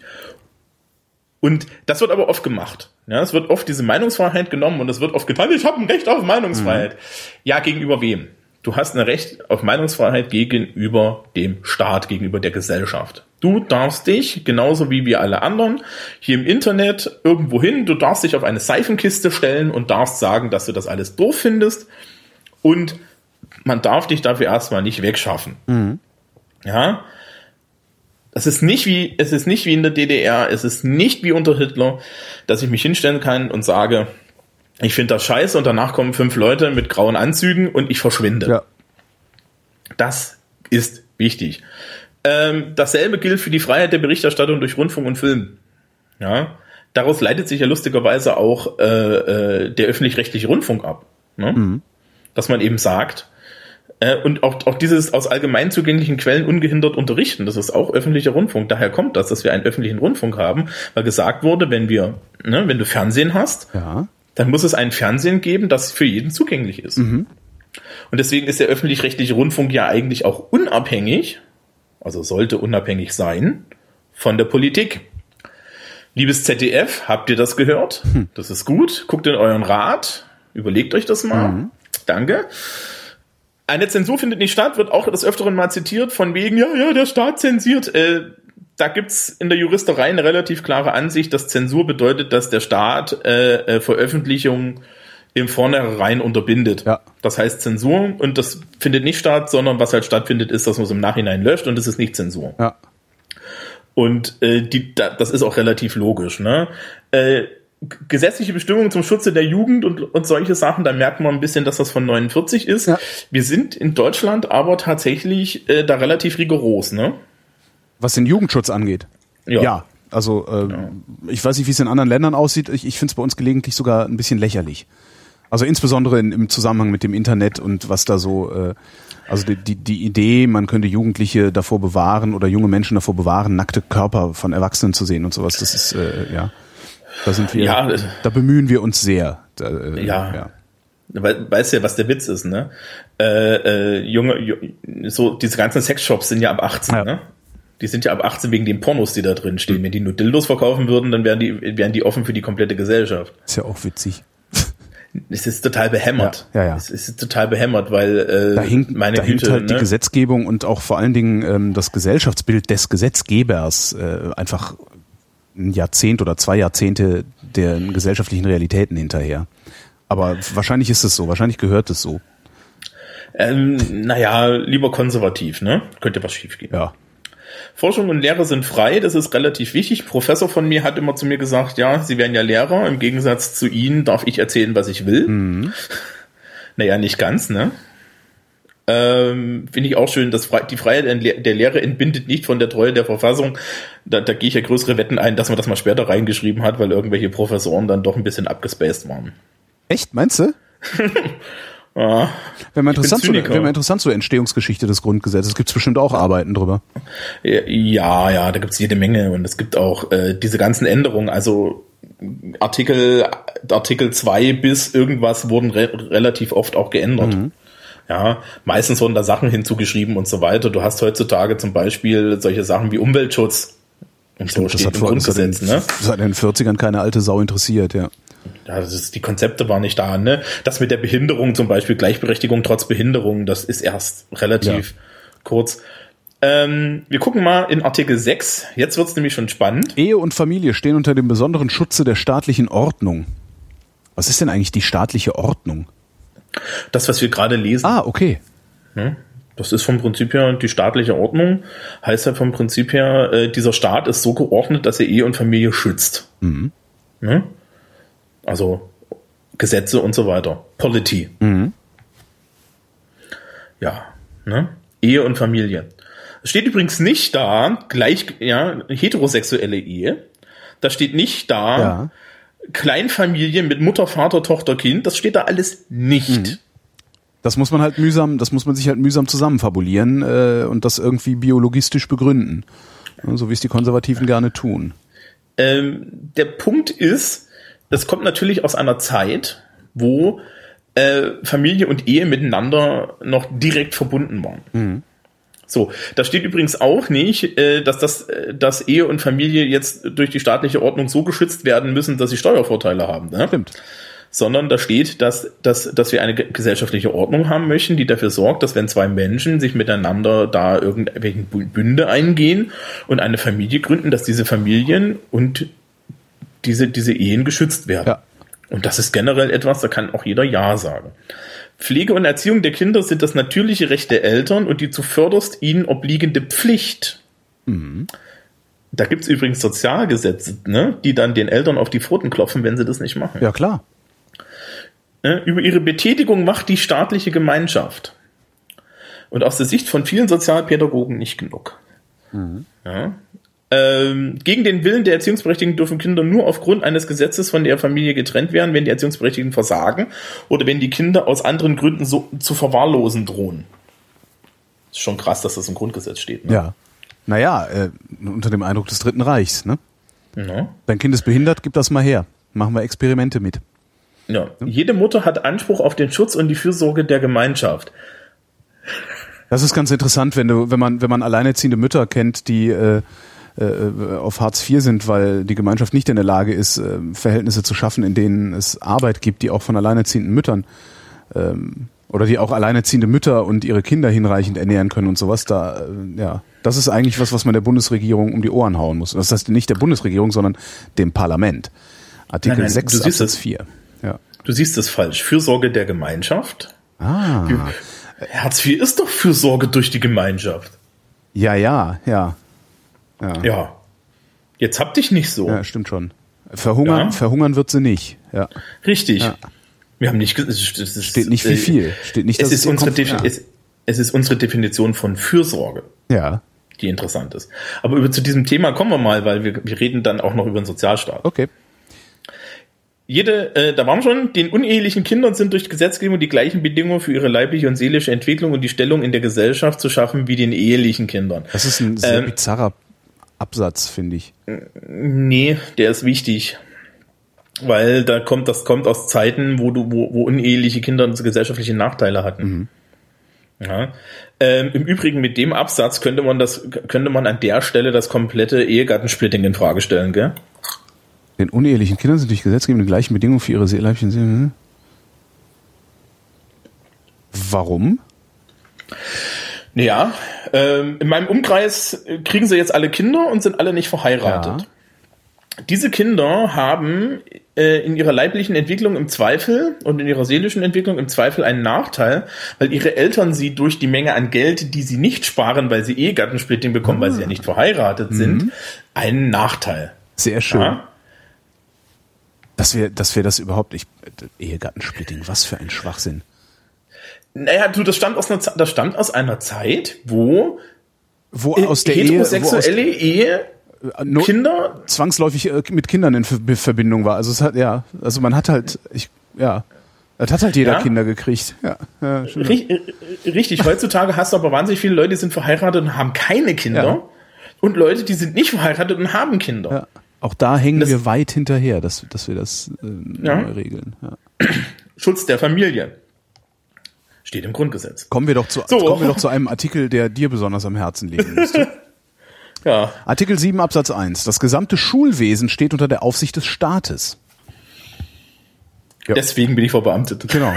Und das wird aber oft gemacht. Ja, es wird oft diese Meinungsfreiheit genommen und es wird oft getan, ich habe ein Recht auf Meinungsfreiheit. Mhm. Ja, gegenüber wem? Du hast ein Recht auf Meinungsfreiheit gegenüber dem Staat, gegenüber der Gesellschaft. Du darfst dich, genauso wie wir alle anderen, hier im Internet irgendwo hin, du darfst dich auf eine Seifenkiste stellen und darfst sagen, dass du das alles doof findest. Und man darf dich dafür erstmal nicht wegschaffen. Ja, es ist nicht wie, es ist nicht wie in der DDR, es ist nicht wie unter Hitler, dass ich mich hinstellen kann und sage, ich finde das scheiße und danach kommen fünf Leute mit grauen Anzügen und ich verschwinde. Ja. Das ist wichtig. Ähm, dasselbe gilt für die Freiheit der Berichterstattung durch Rundfunk und Film. Ja, daraus leitet sich ja lustigerweise auch äh, äh, der öffentlich-rechtliche Rundfunk ab. Ne? Dass man eben sagt, äh, und auch, auch dieses aus allgemein zugänglichen Quellen ungehindert unterrichten, das ist auch öffentlicher Rundfunk. Daher kommt das, dass wir einen öffentlichen Rundfunk haben, weil gesagt wurde, wenn wir, ne, wenn du Fernsehen hast, Ja. Dann muss es ein Fernsehen geben, das für jeden zugänglich ist. Und deswegen ist der öffentlich-rechtliche Rundfunk ja eigentlich auch unabhängig, also sollte unabhängig sein, von der Politik. Liebes ZDF, habt ihr das gehört? Das ist gut. Guckt in euren Rat. Überlegt euch das mal. Danke. Eine Zensur findet nicht statt, wird auch des Öfteren mal zitiert, von wegen, ja, ja, der Staat zensiert. Äh, da gibt's in der Juristerei eine relativ klare Ansicht, dass Zensur bedeutet, dass der Staat äh, äh, Veröffentlichungen im Vornherein unterbindet. Ja. Das heißt Zensur und das findet nicht statt, sondern was halt stattfindet, ist, dass man es im Nachhinein löscht und das ist nicht Zensur. Ja. Und äh, die, da, das ist auch relativ logisch. Ne? Äh, gesetzliche Bestimmungen zum Schutze der Jugend und, und solche Sachen, da merkt man ein bisschen, dass das von 49 ist. Ja. Wir sind in Deutschland aber tatsächlich äh, da relativ rigoros. Ne? Was den Jugendschutz angeht. Ja. Ja. Also ähm, ich weiß nicht, wie es in anderen Ländern aussieht. Ich, ich finde es bei uns gelegentlich sogar ein bisschen lächerlich. Also insbesondere in, im Zusammenhang mit dem Internet und was da so, äh, also die, die, die Idee, man könnte Jugendliche davor bewahren oder junge Menschen davor bewahren, nackte Körper von Erwachsenen zu sehen und sowas. Das ist äh, ja, da sind wir, Ja, das- da bemühen wir uns sehr. Da, äh, Ja. ja. We weißt ja, was der Witz ist, ne? Äh, äh, junge, ju so diese ganzen Sexshops sind ja ab 18, Ja. ne? Die sind ja ab 18 wegen den Pornos, die da drin stehen. Wenn die nur Dildos verkaufen würden, dann wären die, wären die offen für die komplette Gesellschaft. Ist ja auch witzig. Es ist total behämmert. Ja, ja, ja. Es ist total behämmert, weil äh, Da hinkt, meine da hinkt Güte, halt die ne? Gesetzgebung und auch vor allen Dingen ähm, das Gesellschaftsbild des Gesetzgebers äh, einfach ein Jahrzehnt oder zwei Jahrzehnte der gesellschaftlichen Realitäten hinterher. Aber wahrscheinlich ist es so, wahrscheinlich gehört es so. Ähm, naja, lieber konservativ, ne? Könnte was schiefgehen. Ja. Forschung und Lehre sind frei, das ist relativ wichtig. Professor von mir hat immer zu mir gesagt, ja, Sie werden ja Lehrer, im Gegensatz zu Ihnen darf ich erzählen, was ich will. Mhm. <laughs> Naja, nicht ganz, ne? Ähm, Finde ich auch schön, dass die Freiheit der Lehre entbindet nicht von der Treue der Verfassung. Da, da gehe ich ja größere Wetten ein, dass man das mal später reingeschrieben hat, weil irgendwelche Professoren dann doch ein bisschen abgespaced waren. Echt, meinst du? <laughs> Ah, Wäre mal interessant, so, wär mal interessant zur Entstehungsgeschichte des Grundgesetzes. Gibt es bestimmt auch Arbeiten drüber. Ja, ja, da gibt es jede Menge und es gibt auch äh, diese ganzen Änderungen. Also Artikel Artikel 2 bis irgendwas wurden re relativ oft auch geändert. Mhm. Ja, meistens wurden da Sachen hinzugeschrieben und so weiter. Du hast heutzutage zum Beispiel solche Sachen wie Umweltschutz und Stimmt, so steht im Grundgesetz. Das hat, in, ne? das hat in den 40ern keine alte Sau interessiert, ja ist, die Konzepte waren nicht da, ne? Das mit der Behinderung zum Beispiel, Gleichberechtigung trotz Behinderung, das ist erst relativ ja. kurz. Ähm, wir gucken mal in Artikel 6. Jetzt wird's nämlich schon spannend. Ehe und Familie stehen unter dem besonderen Schutze der staatlichen Ordnung. Was ist denn eigentlich die staatliche Ordnung? Das, was wir gerade lesen. Ah, okay. Hm? Das ist vom Prinzip her die staatliche Ordnung. Heißt ja vom Prinzip her, äh, dieser Staat ist so geordnet, dass er Ehe und Familie schützt. Mhm. Hm? Also Gesetze und so weiter. Polity. Mhm. Ja, ne? Ehe und Familie. Es steht übrigens nicht da, gleich, ja, heterosexuelle Ehe. Da steht nicht da, ja. Kleinfamilie mit Mutter, Vater, Tochter, Kind. Das steht da alles nicht. Mhm. Das muss man halt mühsam, das muss man sich halt mühsam zusammenfabulieren äh, und das irgendwie biologistisch begründen. So wie es die Konservativen gerne tun. Ähm, der Punkt ist, das kommt natürlich aus einer Zeit, wo äh, Familie und Ehe miteinander noch direkt verbunden waren. Mhm. So, da steht übrigens auch nicht, äh, dass das, äh, dass Ehe und Familie jetzt durch die staatliche Ordnung so geschützt werden müssen, dass sie Steuervorteile haben. Ne? Stimmt. Sondern da steht, dass, dass, dass wir eine gesellschaftliche Ordnung haben möchten, die dafür sorgt, dass wenn zwei Menschen sich miteinander da irgendwelchen Bünde eingehen und eine Familie gründen, dass diese Familien und diese, diese Ehen geschützt werden. Ja. Und das ist generell etwas, da kann auch jeder Ja sagen. Pflege und Erziehung der Kinder sind das natürliche Recht der Eltern und die zuvörderst ihnen obliegende Pflicht. Mhm. Da gibt's übrigens Sozialgesetze, ne, die dann den Eltern auf die Pfoten klopfen, wenn sie das nicht machen. Ja, klar. Ne, über ihre Betätigung macht die staatliche Gemeinschaft. Und aus der Sicht von vielen Sozialpädagogen nicht genug. Mhm. Ja, ähm, gegen den Willen der Erziehungsberechtigten dürfen Kinder nur aufgrund eines Gesetzes von der Familie getrennt werden, wenn die Erziehungsberechtigten versagen oder wenn die Kinder aus anderen Gründen so zu verwahrlosen drohen. Ist schon krass, dass das im Grundgesetz steht. Ne? Ja. Naja, äh, unter dem Eindruck des Dritten Reichs, ne? Ja. Dein Kind ist behindert, gib das mal her. Machen wir Experimente mit. Ja. Jede Mutter hat Anspruch auf den Schutz und die Fürsorge der Gemeinschaft. Das ist ganz interessant, wenn du, wenn man, wenn man alleinerziehende Mütter kennt, die äh, äh, auf Hartz IV sind, weil die Gemeinschaft nicht in der Lage ist, äh, Verhältnisse zu schaffen, in denen es Arbeit gibt, die auch von alleinerziehenden Müttern ähm, oder die auch alleinerziehende Mütter und ihre Kinder hinreichend ernähren können und sowas. Da, äh, ja, das ist eigentlich was, was man der Bundesregierung um die Ohren hauen muss. Das heißt nicht der Bundesregierung, sondern dem Parlament. Artikel nein, nein, 6 Absatz 4. Ja. Du siehst es falsch. Fürsorge der Gemeinschaft. Ah. Hartz IV ist doch Fürsorge durch die Gemeinschaft. Ja, ja, ja. Ja. ja. Jetzt hab dich nicht so. Ja, stimmt schon. Verhungern, ja. verhungern wird sie nicht. Ja. Richtig. Ja. Wir haben nicht, es steht nicht wie äh, viel. Steht nicht, es ist unsere es, es ist unsere Definition von Fürsorge. Ja. Die interessant ist. Aber über zu diesem Thema kommen wir mal, weil wir, wir reden dann auch noch über den Sozialstaat. Okay. Jede, äh, da waren wir schon, den unehelichen Kindern sind durch Gesetzgebung die gleichen Bedingungen für ihre leibliche und seelische Entwicklung und die Stellung in der Gesellschaft zu schaffen wie den ehelichen Kindern. Das ist ein sehr ähm, bizarrer Absatz, finde ich. Nee, der ist wichtig. Weil da kommt, das kommt aus Zeiten, wo du, wo, wo uneheliche Kinder gesellschaftliche Nachteile hatten. Mhm. Ja. Ähm, Im Übrigen mit dem Absatz könnte man das, könnte man an der Stelle das komplette Ehegattensplitting in Frage stellen, gell? Den unehelichen Kindern sind durch Gesetzgebung die gleichen Bedingungen für ihre leiblichen Seelen. Warum? Ja, ähm, in meinem Umkreis kriegen sie jetzt alle Kinder und sind alle nicht verheiratet. Ja. diese Kinder haben äh, in ihrer leiblichen Entwicklung im Zweifel und in ihrer seelischen Entwicklung im Zweifel einen Nachteil, weil ihre Eltern sie durch die Menge an Geld, die sie nicht sparen, weil sie Ehegattensplitting bekommen, ah. weil sie ja nicht verheiratet mhm. sind, einen Nachteil. Sehr schön. Ja? Dass wir, dass wir das überhaupt nicht, Ehegattensplitting, was für ein Schwachsinn. Naja, du, das stammt aus einer, das stammt aus einer Zeit, wo, wo aus der heterosexuelle Ehe, Ehe äh, Kinder zwangsläufig äh, mit Kindern in Verbindung war. Also es hat ja, also man hat halt, ich, ja, es hat halt jeder ja? Kinder gekriegt. Ja, ja äh, Richtig, heutzutage hast du aber wahnsinnig viele Leute, die sind verheiratet und haben keine Kinder. Ja. Und Leute, die sind nicht verheiratet und haben Kinder. Auch da hängen das, wir weit hinterher, dass, dass wir das äh, regeln. Schutz der Familie. Steht im Grundgesetz. Kommen wir doch zu, so. kommen wir doch zu einem Artikel, der dir besonders am Herzen liegen müsste. <laughs> Ja. Artikel 7 Absatz 1. Das gesamte Schulwesen steht unter der Aufsicht des Staates. Ja. Deswegen bin ich verbeamtet. Genau.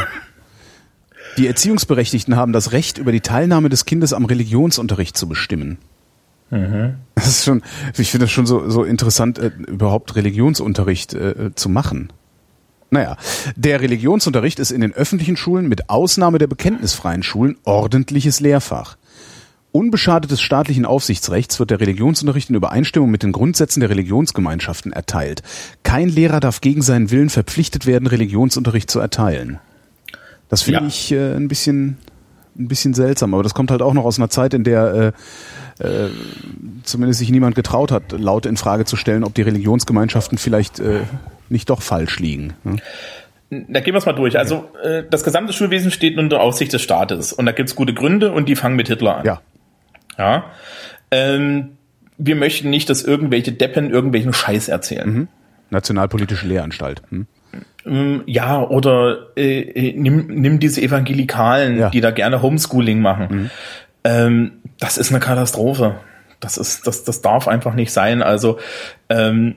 Die Erziehungsberechtigten haben das Recht, über die Teilnahme des Kindes am Religionsunterricht zu bestimmen. Mhm. Das ist schon, ich finde das schon so, so interessant, äh, überhaupt Religionsunterricht äh, zu machen. Naja, der Religionsunterricht ist in den öffentlichen Schulen mit Ausnahme der bekenntnisfreien Schulen ordentliches Lehrfach. Unbeschadet des staatlichen Aufsichtsrechts wird der Religionsunterricht in Übereinstimmung mit den Grundsätzen der Religionsgemeinschaften erteilt. Kein Lehrer darf gegen seinen Willen verpflichtet werden, Religionsunterricht zu erteilen. Das finde ja. ich äh, ein bisschen ein bisschen seltsam, aber das kommt halt auch noch aus einer Zeit, in der äh, äh, zumindest sich niemand getraut hat, laut in Frage zu stellen, ob die Religionsgemeinschaften vielleicht äh, nicht doch falsch liegen. Ne? Da gehen wir es mal durch. Also äh, das gesamte Schulwesen steht unter Aufsicht des Staates und da gibt es gute Gründe und die fangen mit Hitler an. Ja. Ja. Ähm, wir möchten nicht, dass irgendwelche Deppen irgendwelchen Scheiß erzählen. Mhm. Nationalpolitische Lehranstalt. Hm. Ähm, ja, oder äh, äh, nimm, nimm diese Evangelikalen, ja. die da gerne Homeschooling machen. Mhm. Ähm, das ist eine Katastrophe. Das ist, das, das darf einfach nicht sein. Also ähm,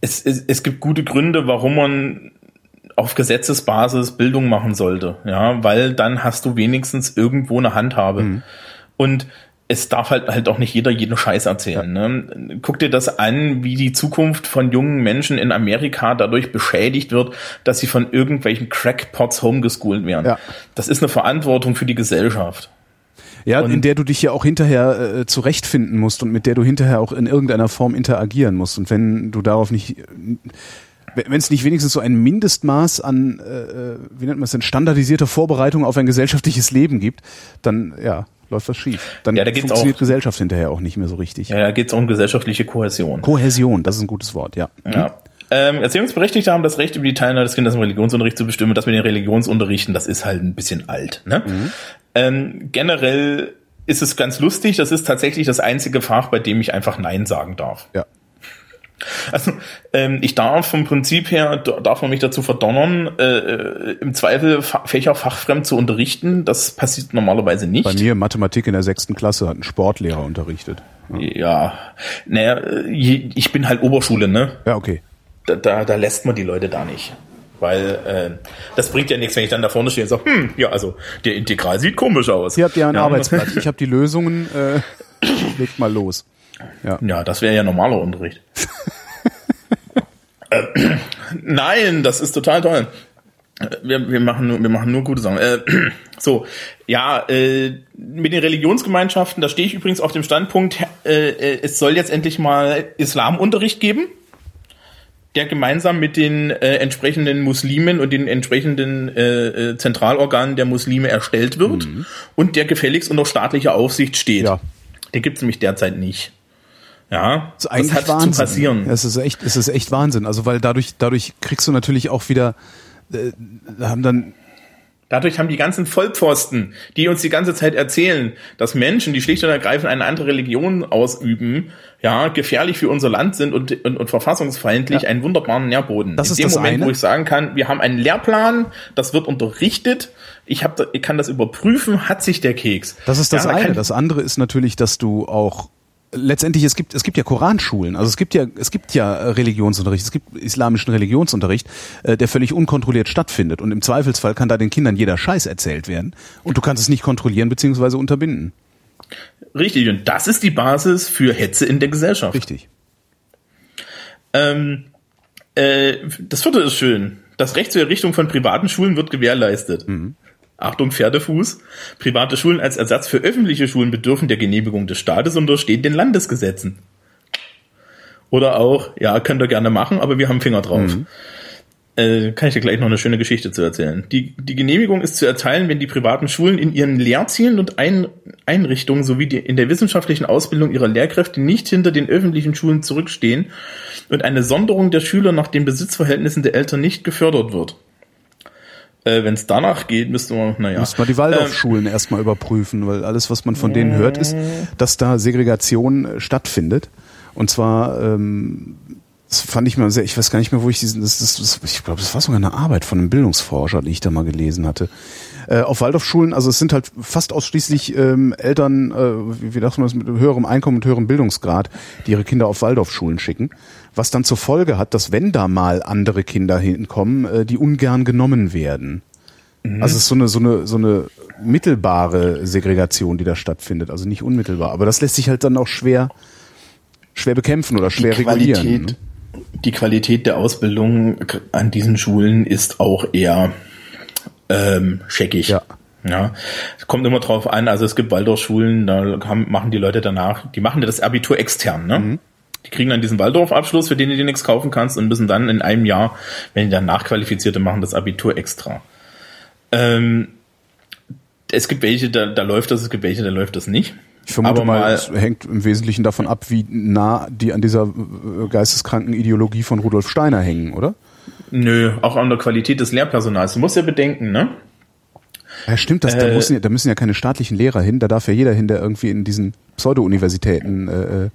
es, es, es gibt gute Gründe, warum man auf Gesetzesbasis Bildung machen sollte, ja, weil dann hast du wenigstens irgendwo eine Handhabe. Mhm. Und es darf halt halt auch nicht jeder jeden Scheiß erzählen. Ne? Guck dir das an, wie die Zukunft von jungen Menschen in Amerika dadurch beschädigt wird, dass sie von irgendwelchen Crackpots homegeschoolt werden. Ja. Das ist eine Verantwortung für die Gesellschaft. Ja, und in der du dich ja auch hinterher äh, zurechtfinden musst und mit der du hinterher auch in irgendeiner Form interagieren musst. Und wenn du darauf nicht, wenn es nicht wenigstens so ein Mindestmaß an, äh, äh, wie nennt man es denn, standardisierter Vorbereitung auf ein gesellschaftliches Leben gibt, dann ja, läuft was schief. Dann ja, da funktioniert auch, Gesellschaft hinterher auch nicht mehr so richtig. Ja, da geht es um gesellschaftliche Kohäsion. Kohäsion, das ist ein gutes Wort, ja. Ja. Ähm, Erziehungsberechtigte haben das Recht, über die Teilnahme des Kindes im Religionsunterricht zu bestimmen. Das mit den Religionsunterrichten, das ist halt ein bisschen alt. Ne? Mhm. Ähm, generell ist es ganz lustig. Das ist tatsächlich das einzige Fach, bei dem ich einfach Nein sagen darf. Ja. Also ähm, ich darf vom Prinzip her, darf man mich dazu verdonnern, äh, äh im Zweifel Fächer fachfremd zu unterrichten. Das passiert normalerweise nicht. Bei mir Mathematik in der sechsten Klasse hat ein Sportlehrer unterrichtet. Ja, ja. naja, ich bin halt Oberschule, ne? Ja, okay. Da, da, da lässt man die Leute da nicht. Weil äh, das bringt ja nichts, wenn ich dann da vorne stehe und sage, hm, ja, also der Integral sieht komisch aus. Ihr habt ja ein ja. Arbeitsblatt, <laughs> ich habe die Lösungen, äh, legt mal los. Ja, ja das wäre ja normaler Unterricht. <laughs> äh, nein, das ist total toll. Wir, wir, machen nur, wir machen nur gute Sachen. Äh, so, ja, äh, mit den Religionsgemeinschaften, da stehe ich übrigens auf dem Standpunkt, äh, äh, es soll jetzt endlich mal Islamunterricht geben, der gemeinsam mit den äh, entsprechenden Muslimen und den entsprechenden äh, äh Zentralorganen der Muslime erstellt wird mhm. und der gefälligst unter staatlicher Aufsicht steht. Ja. Den gibt es nämlich derzeit nicht. Ja, das, ist eigentlich das hat Wahnsinn. zu passieren. Es ist echt, es ist echt Wahnsinn. Also weil dadurch, dadurch kriegst du natürlich auch wieder, äh, haben dann Dadurch haben die ganzen Vollpfosten, die uns die ganze Zeit erzählen, dass Menschen, die schlicht und ergreifend eine andere Religion ausüben, ja, gefährlich für unser Land sind und, und, und verfassungsfeindlich, ja. einen wunderbaren Nährboden. Das In ist dem das Moment, eine. wo ich sagen kann, wir haben einen Lehrplan, das wird unterrichtet, ich, hab, ich kann das überprüfen, hat sich der Keks. Das ist das ja, eine. Das andere ist natürlich, dass du auch letztendlich, es gibt, es gibt ja Koranschulen, also es gibt ja, es gibt ja Religionsunterricht, es gibt islamischen Religionsunterricht, äh, der völlig unkontrolliert stattfindet. Und im Zweifelsfall kann da den Kindern jeder Scheiß erzählt werden. Und du kannst es nicht kontrollieren bzw. unterbinden. Richtig, und das ist die Basis für Hetze in der Gesellschaft. Richtig. Ähm, äh, das vierte ist schön. Das Recht zur Errichtung von privaten Schulen wird gewährleistet. Mhm. Achtung, Pferdefuß. Private Schulen als Ersatz für öffentliche Schulen bedürfen der Genehmigung des Staates und unterstehen den Landesgesetzen. Oder auch, ja, könnt ihr gerne machen, aber wir haben Finger drauf. Mhm. Äh, kann ich dir gleich noch eine schöne Geschichte zu erzählen. Die, die Genehmigung ist zu erteilen, wenn die privaten Schulen in ihren Lehrzielen und Ein Einrichtungen sowie die, in der wissenschaftlichen Ausbildung ihrer Lehrkräfte nicht hinter den öffentlichen Schulen zurückstehen und eine Sonderung der Schüler nach den Besitzverhältnissen der Eltern nicht gefördert wird. Äh, Wenn es danach geht, müsste man, naja. Müsste man die Waldorfschulen ähm, erstmal überprüfen, weil alles, was man von denen hört, ist, dass da Segregation äh, stattfindet. Und zwar ähm, das fand ich mal sehr, ich weiß gar nicht mehr, wo ich diesen, das, das, das, ich glaube, das war sogar eine Arbeit von einem Bildungsforscher, die ich da mal gelesen hatte. Äh, auf Waldorfschulen, also es sind halt fast ausschließlich ähm, Eltern, äh, wie, wie sagt man das, mit höherem Einkommen und höherem Bildungsgrad, die ihre Kinder auf Waldorfschulen schicken. Was dann zur Folge hat, dass wenn da mal andere Kinder hinkommen, äh, die ungern genommen werden. Mhm. Also es ist so eine, so eine, so eine mittelbare Segregation, die da stattfindet, also nicht unmittelbar. Aber das lässt sich halt dann auch schwer, schwer bekämpfen oder schwer regulieren. Ne? die Qualität der Ausbildung an diesen Schulen ist auch eher ähm, scheckig. Ja. Ja, es kommt immer drauf an, also es gibt Waldorfschulen, da haben, machen die Leute danach, die machen das Abitur extern, ne? Mhm. Die kriegen dann diesen Waldorf-Abschluss, für den du dir nichts kaufen kannst und müssen dann in einem Jahr, wenn die dann Nachqualifizierte machen, das Abitur extra. Ähm, es gibt welche, da, da läuft das, es gibt welche, da läuft das nicht. Ich vermute Aber mal, es hängt im Wesentlichen davon ab, wie nah die an dieser äh, geisteskranken Ideologie von Rudolf Steiner hängen, oder? Nö, auch an der Qualität des Lehrpersonals. Du musst ja bedenken, ne? Ja, stimmt, das, äh, da, müssen, da müssen ja keine staatlichen Lehrer hin, da darf ja jeder hin, der irgendwie in diesen Pseudo-Universitäten äh,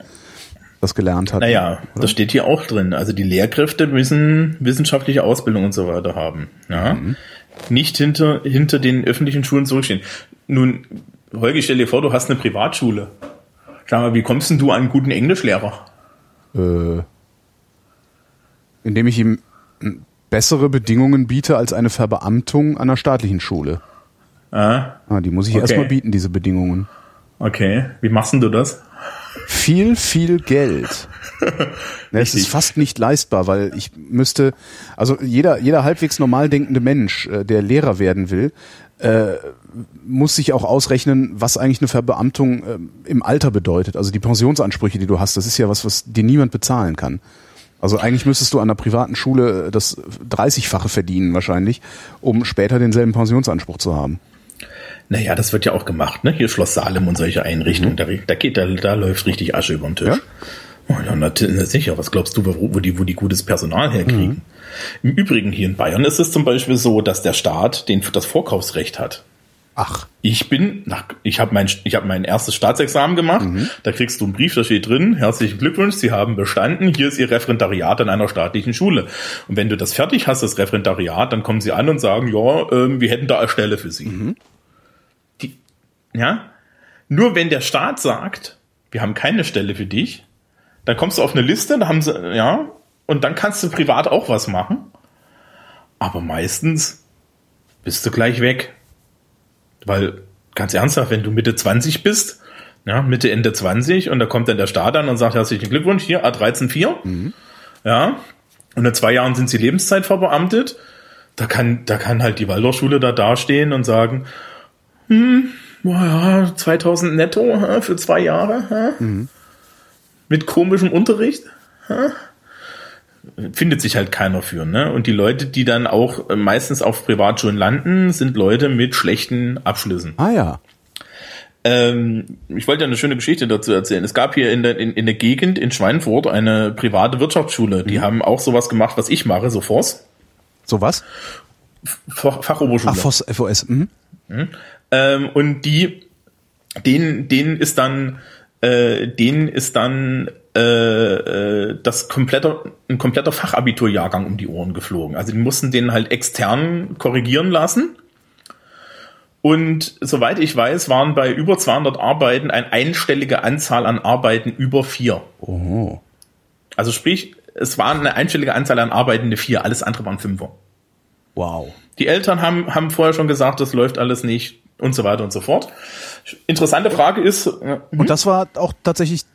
was gelernt hat. Naja, oder? das steht hier auch drin. Also die Lehrkräfte müssen wissenschaftliche Ausbildung und so weiter haben. Ja? Mhm. Nicht hinter, hinter den öffentlichen Schulen zurückstehen. Nun, Holger, stell dir vor, du hast eine Privatschule. Sag mal, wie kommst denn du an einen guten Englischlehrer? Äh, indem ich ihm bessere Bedingungen biete als eine Verbeamtung an einer staatlichen Schule. Ah, ah die muss ich okay. erstmal bieten, diese Bedingungen. Okay, wie machst denn du das? Viel, viel Geld. <laughs> es ist fast nicht leistbar, weil ich müsste, also jeder, jeder halbwegs normal denkende Mensch, äh, der Lehrer werden will, äh, muss sich auch ausrechnen, was eigentlich eine Verbeamtung äh, im Alter bedeutet. Also die Pensionsansprüche, die du hast, das ist ja was, was dir niemand bezahlen kann. Also eigentlich müsstest du an einer privaten Schule äh, das 30-fache verdienen wahrscheinlich, um später denselben Pensionsanspruch zu haben. Naja, das wird ja auch gemacht, ne? Hier Schloss Salem und solche Einrichtungen, mhm. da, da geht, da, da läuft richtig Asche über den Tisch. Ja? Oh, ja, natürlich, sicher. Was glaubst du, wo, wo, die, wo die gutes Personal herkriegen? Mhm. Im Übrigen hier in Bayern ist es zum Beispiel so, dass der Staat den, das Vorkaufsrecht hat. Ach. Ich bin, nach, ich habe mein, ich habe mein erstes Staatsexamen gemacht. Mhm. Da kriegst du einen Brief, da steht drin: Herzlichen Glückwunsch, Sie haben bestanden. Hier ist Ihr Referendariat an einer staatlichen Schule. Und wenn du das fertig hast, das Referendariat, dann kommen Sie an und sagen: Ja, ähm, wir hätten da eine Stelle für Sie. Mhm. Ja. Nur wenn der Staat sagt, wir haben keine Stelle für dich, dann kommst du auf eine Liste, da haben sie, ja, und dann kannst du privat auch was machen. Aber meistens bist du gleich weg. Weil, ganz ernsthaft, wenn du Mitte 20 bist, ja, Mitte, Ende 20, und da kommt dann der Staat an und sagt herzlichen Glückwunsch, hier, A134, mhm. ja, und in zwei Jahren sind sie Lebenszeit verbeamtet, da kann, da kann halt die Waldorfschule da dastehen und sagen, hm, ja, 2000 netto für zwei Jahre, mhm mit komischem Unterricht. Ha? Findet sich halt keiner für, ne? Und die Leute, die dann auch meistens auf Privatschulen landen, sind Leute mit schlechten Abschlüssen. Ah ja. Ähm, ich wollte eine schöne Geschichte dazu erzählen. Es gab hier in der, in, in der Gegend in Schweinfurt eine private Wirtschaftsschule. Die mhm. haben auch sowas gemacht, was ich mache, so FOS. So was? Fach, Fachoberschule. Ach, FOS, FOS. Mhm. Ähm, und die, denen, denen ist dann äh, denen ist dann äh, äh, das komplette, ein kompletter Fachabiturjahrgang um die Ohren geflogen. Also die mussten den halt extern korrigieren lassen. Und soweit ich weiß, waren bei über 200 Arbeiten eine einstellige Anzahl an Arbeiten über vier. Oh. Also sprich, es war eine einstellige Anzahl an Arbeiten eine vier, alles andere waren Fünfer. Wow. Die Eltern haben, haben vorher schon gesagt, das läuft alles nicht und so weiter und so fort. Interessante Frage ist. Äh, und das war auch tatsächlich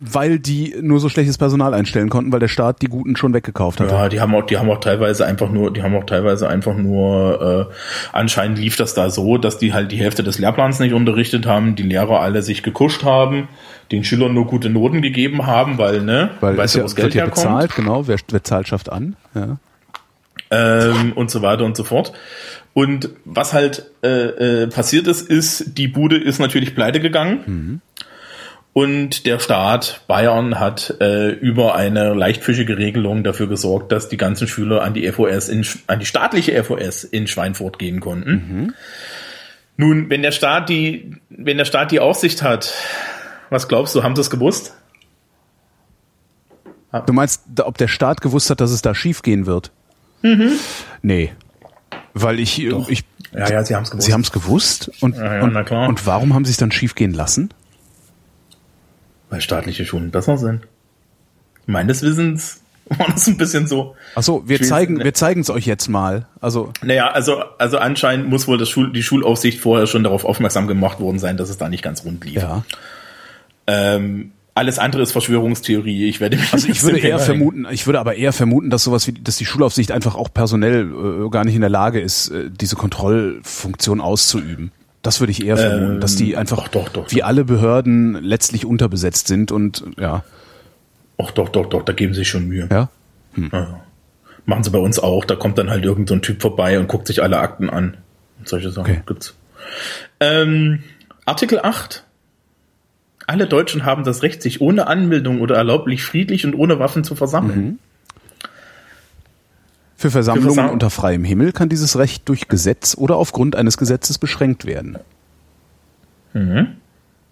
weil die nur so schlechtes Personal einstellen konnten, weil der Staat die Guten schon weggekauft hat. Ja, die haben auch, die haben auch teilweise einfach nur, die haben auch teilweise einfach nur, äh, anscheinend lief das da so, dass die halt die Hälfte des Lehrplans nicht unterrichtet haben, die Lehrer alle sich gekuscht haben, den Schülern nur gute Noten gegeben haben, weil, ne, weil weißt ja, du, wo das Geld ja herkommt. bezahlt, genau, wer, wer zahlt, schafft an. Ja. Ähm, und so weiter und so fort. Und was halt äh, äh, passiert ist, ist, die Bude ist natürlich pleite gegangen. Mhm. Und der Staat Bayern hat äh, über eine leichtfischige Regelung dafür gesorgt, dass die ganzen Schüler an die FOS in, an die staatliche FOS in Schweinfurt gehen konnten. Mhm. Nun, wenn der Staat die, wenn der Staat die Aufsicht hat, was glaubst du, haben sie es gewusst? Du meinst, ob der Staat gewusst hat, dass es da schief gehen wird? Mhm. Nee. Weil ich, ich Ja, ja, sie haben es gewusst. Sie haben es gewusst und, Ja, ja, und, na klar. und warum haben Sie es dann schief gehen lassen? Weil staatliche Schulen besser sind. Meines Wissens <laughs> war das ein bisschen so. Achso, wir Ich will- zeigen, wir zeigen es euch jetzt mal. Also Naja, also, also anscheinend muss wohl das Schul die Schulaufsicht vorher schon darauf aufmerksam gemacht worden sein, dass es da nicht ganz rund lief. ja, Ähm, alles andere ist Verschwörungstheorie. Ich werde mich also ich würde eher vermuten. vermuten, ich würde aber eher vermuten, dass sowas wie, dass die Schulaufsicht einfach auch personell äh, gar nicht in der Lage ist, äh, diese Kontrollfunktion auszuüben. Das würde ich eher vermuten, dass die einfach Ähm, doch, doch, doch, wie alle Behörden letztlich unterbesetzt sind und ja, Ach doch, doch, doch, da geben sie sich schon Mühe. ja. Ja. Machen sie bei uns auch. Da kommt dann halt irgend so ein Typ vorbei und guckt sich alle Akten an. Und solche Sachen Okay. gibt's. Ähm, Artikel 8. Alle Deutschen haben das Recht, sich ohne Anmeldung oder erlaublich friedlich und ohne Waffen zu versammeln. Für Versammlungen Versam- unter freiem Himmel kann dieses Recht durch Gesetz oder aufgrund eines Gesetzes beschränkt werden. Mhm.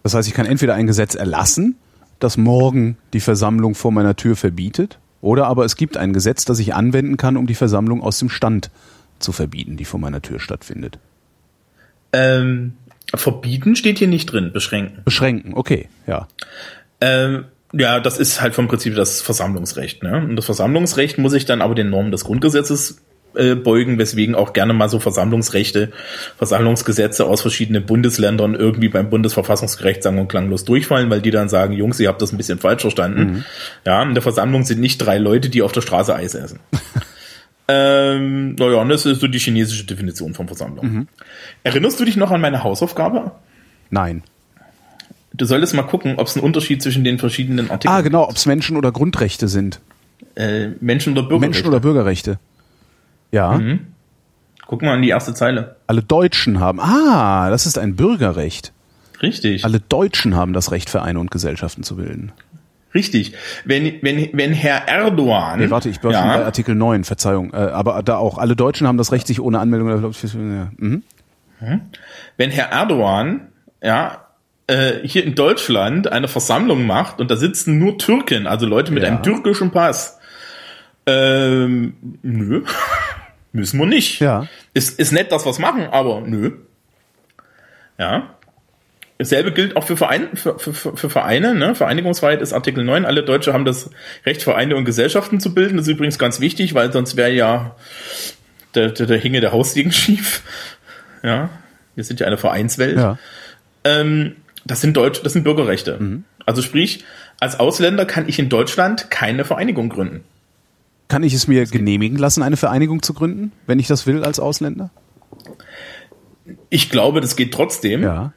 Das heißt, ich kann entweder ein Gesetz erlassen, das morgen die Versammlung vor meiner Tür verbietet, oder aber es gibt ein Gesetz, das ich anwenden kann, um die Versammlung aus dem Stand zu verbieten, die vor meiner Tür stattfindet. Ähm, verbieten steht hier nicht drin, beschränken. Beschränken, okay, ja. Ähm, ja, das ist halt vom Prinzip das Versammlungsrecht. Ne? Und das Versammlungsrecht muss ich dann aber den Normen des Grundgesetzes äh, beugen, weswegen auch gerne mal so Versammlungsrechte, Versammlungsgesetze aus verschiedenen Bundesländern irgendwie beim Bundesverfassungsgericht sang- und klanglos durchfallen, weil die dann sagen, Jungs, ihr habt das ein bisschen falsch verstanden. Ja, in der Versammlung sind nicht drei Leute, die auf der Straße Eis essen. <laughs> ähm, naja, das ist so die chinesische Definition von Versammlung. Erinnerst du dich noch an meine Hausaufgabe? Nein. Du solltest mal gucken, ob es einen Unterschied zwischen den verschiedenen Artikeln Ah, genau, ob es Menschen oder Grundrechte sind. äh, Menschen oder Bürgerrechte. Menschen oder Bürgerrechte. Ja. Guck mal an die erste Zeile. Alle Deutschen haben. Ah, das ist ein Bürgerrecht. Richtig. Alle Deutschen haben das Recht, Vereine und Gesellschaften zu bilden. Richtig. Wenn, wenn, wenn Herr Erdogan. Nee, warte, ich war schon bei ja, Artikel 9, Verzeihung. Äh, aber da auch, alle Deutschen haben das Recht, sich ohne Anmeldung ja. mhm. wenn Herr Erdogan, ja, äh, hier in Deutschland eine Versammlung macht und da sitzen nur Türken, also Leute mit Ja. einem türkischen Pass. Ähm, nö. <laughs> Müssen wir nicht. Ja. Ist, ist nett, dass wir's machen, aber nö. Ja. Dasselbe gilt auch für, Verein, für, für, für Vereine. Ne? Vereinigungsfreiheit ist Artikel 9. Alle Deutsche haben das Recht, Vereine und Gesellschaften zu bilden. Das ist übrigens ganz wichtig, weil sonst wäre ja der, der, der hinge der Hausdegen <laughs> schief. Ja, wir sind ja eine Vereinswelt. Ja. Ähm, das sind Deutsch, das sind Bürgerrechte. Also sprich, als Ausländer kann ich in Deutschland keine Vereinigung gründen. Kann ich es mir genehmigen lassen, eine Vereinigung zu gründen, wenn ich das will als Ausländer? Ich glaube, das geht trotzdem, Ja.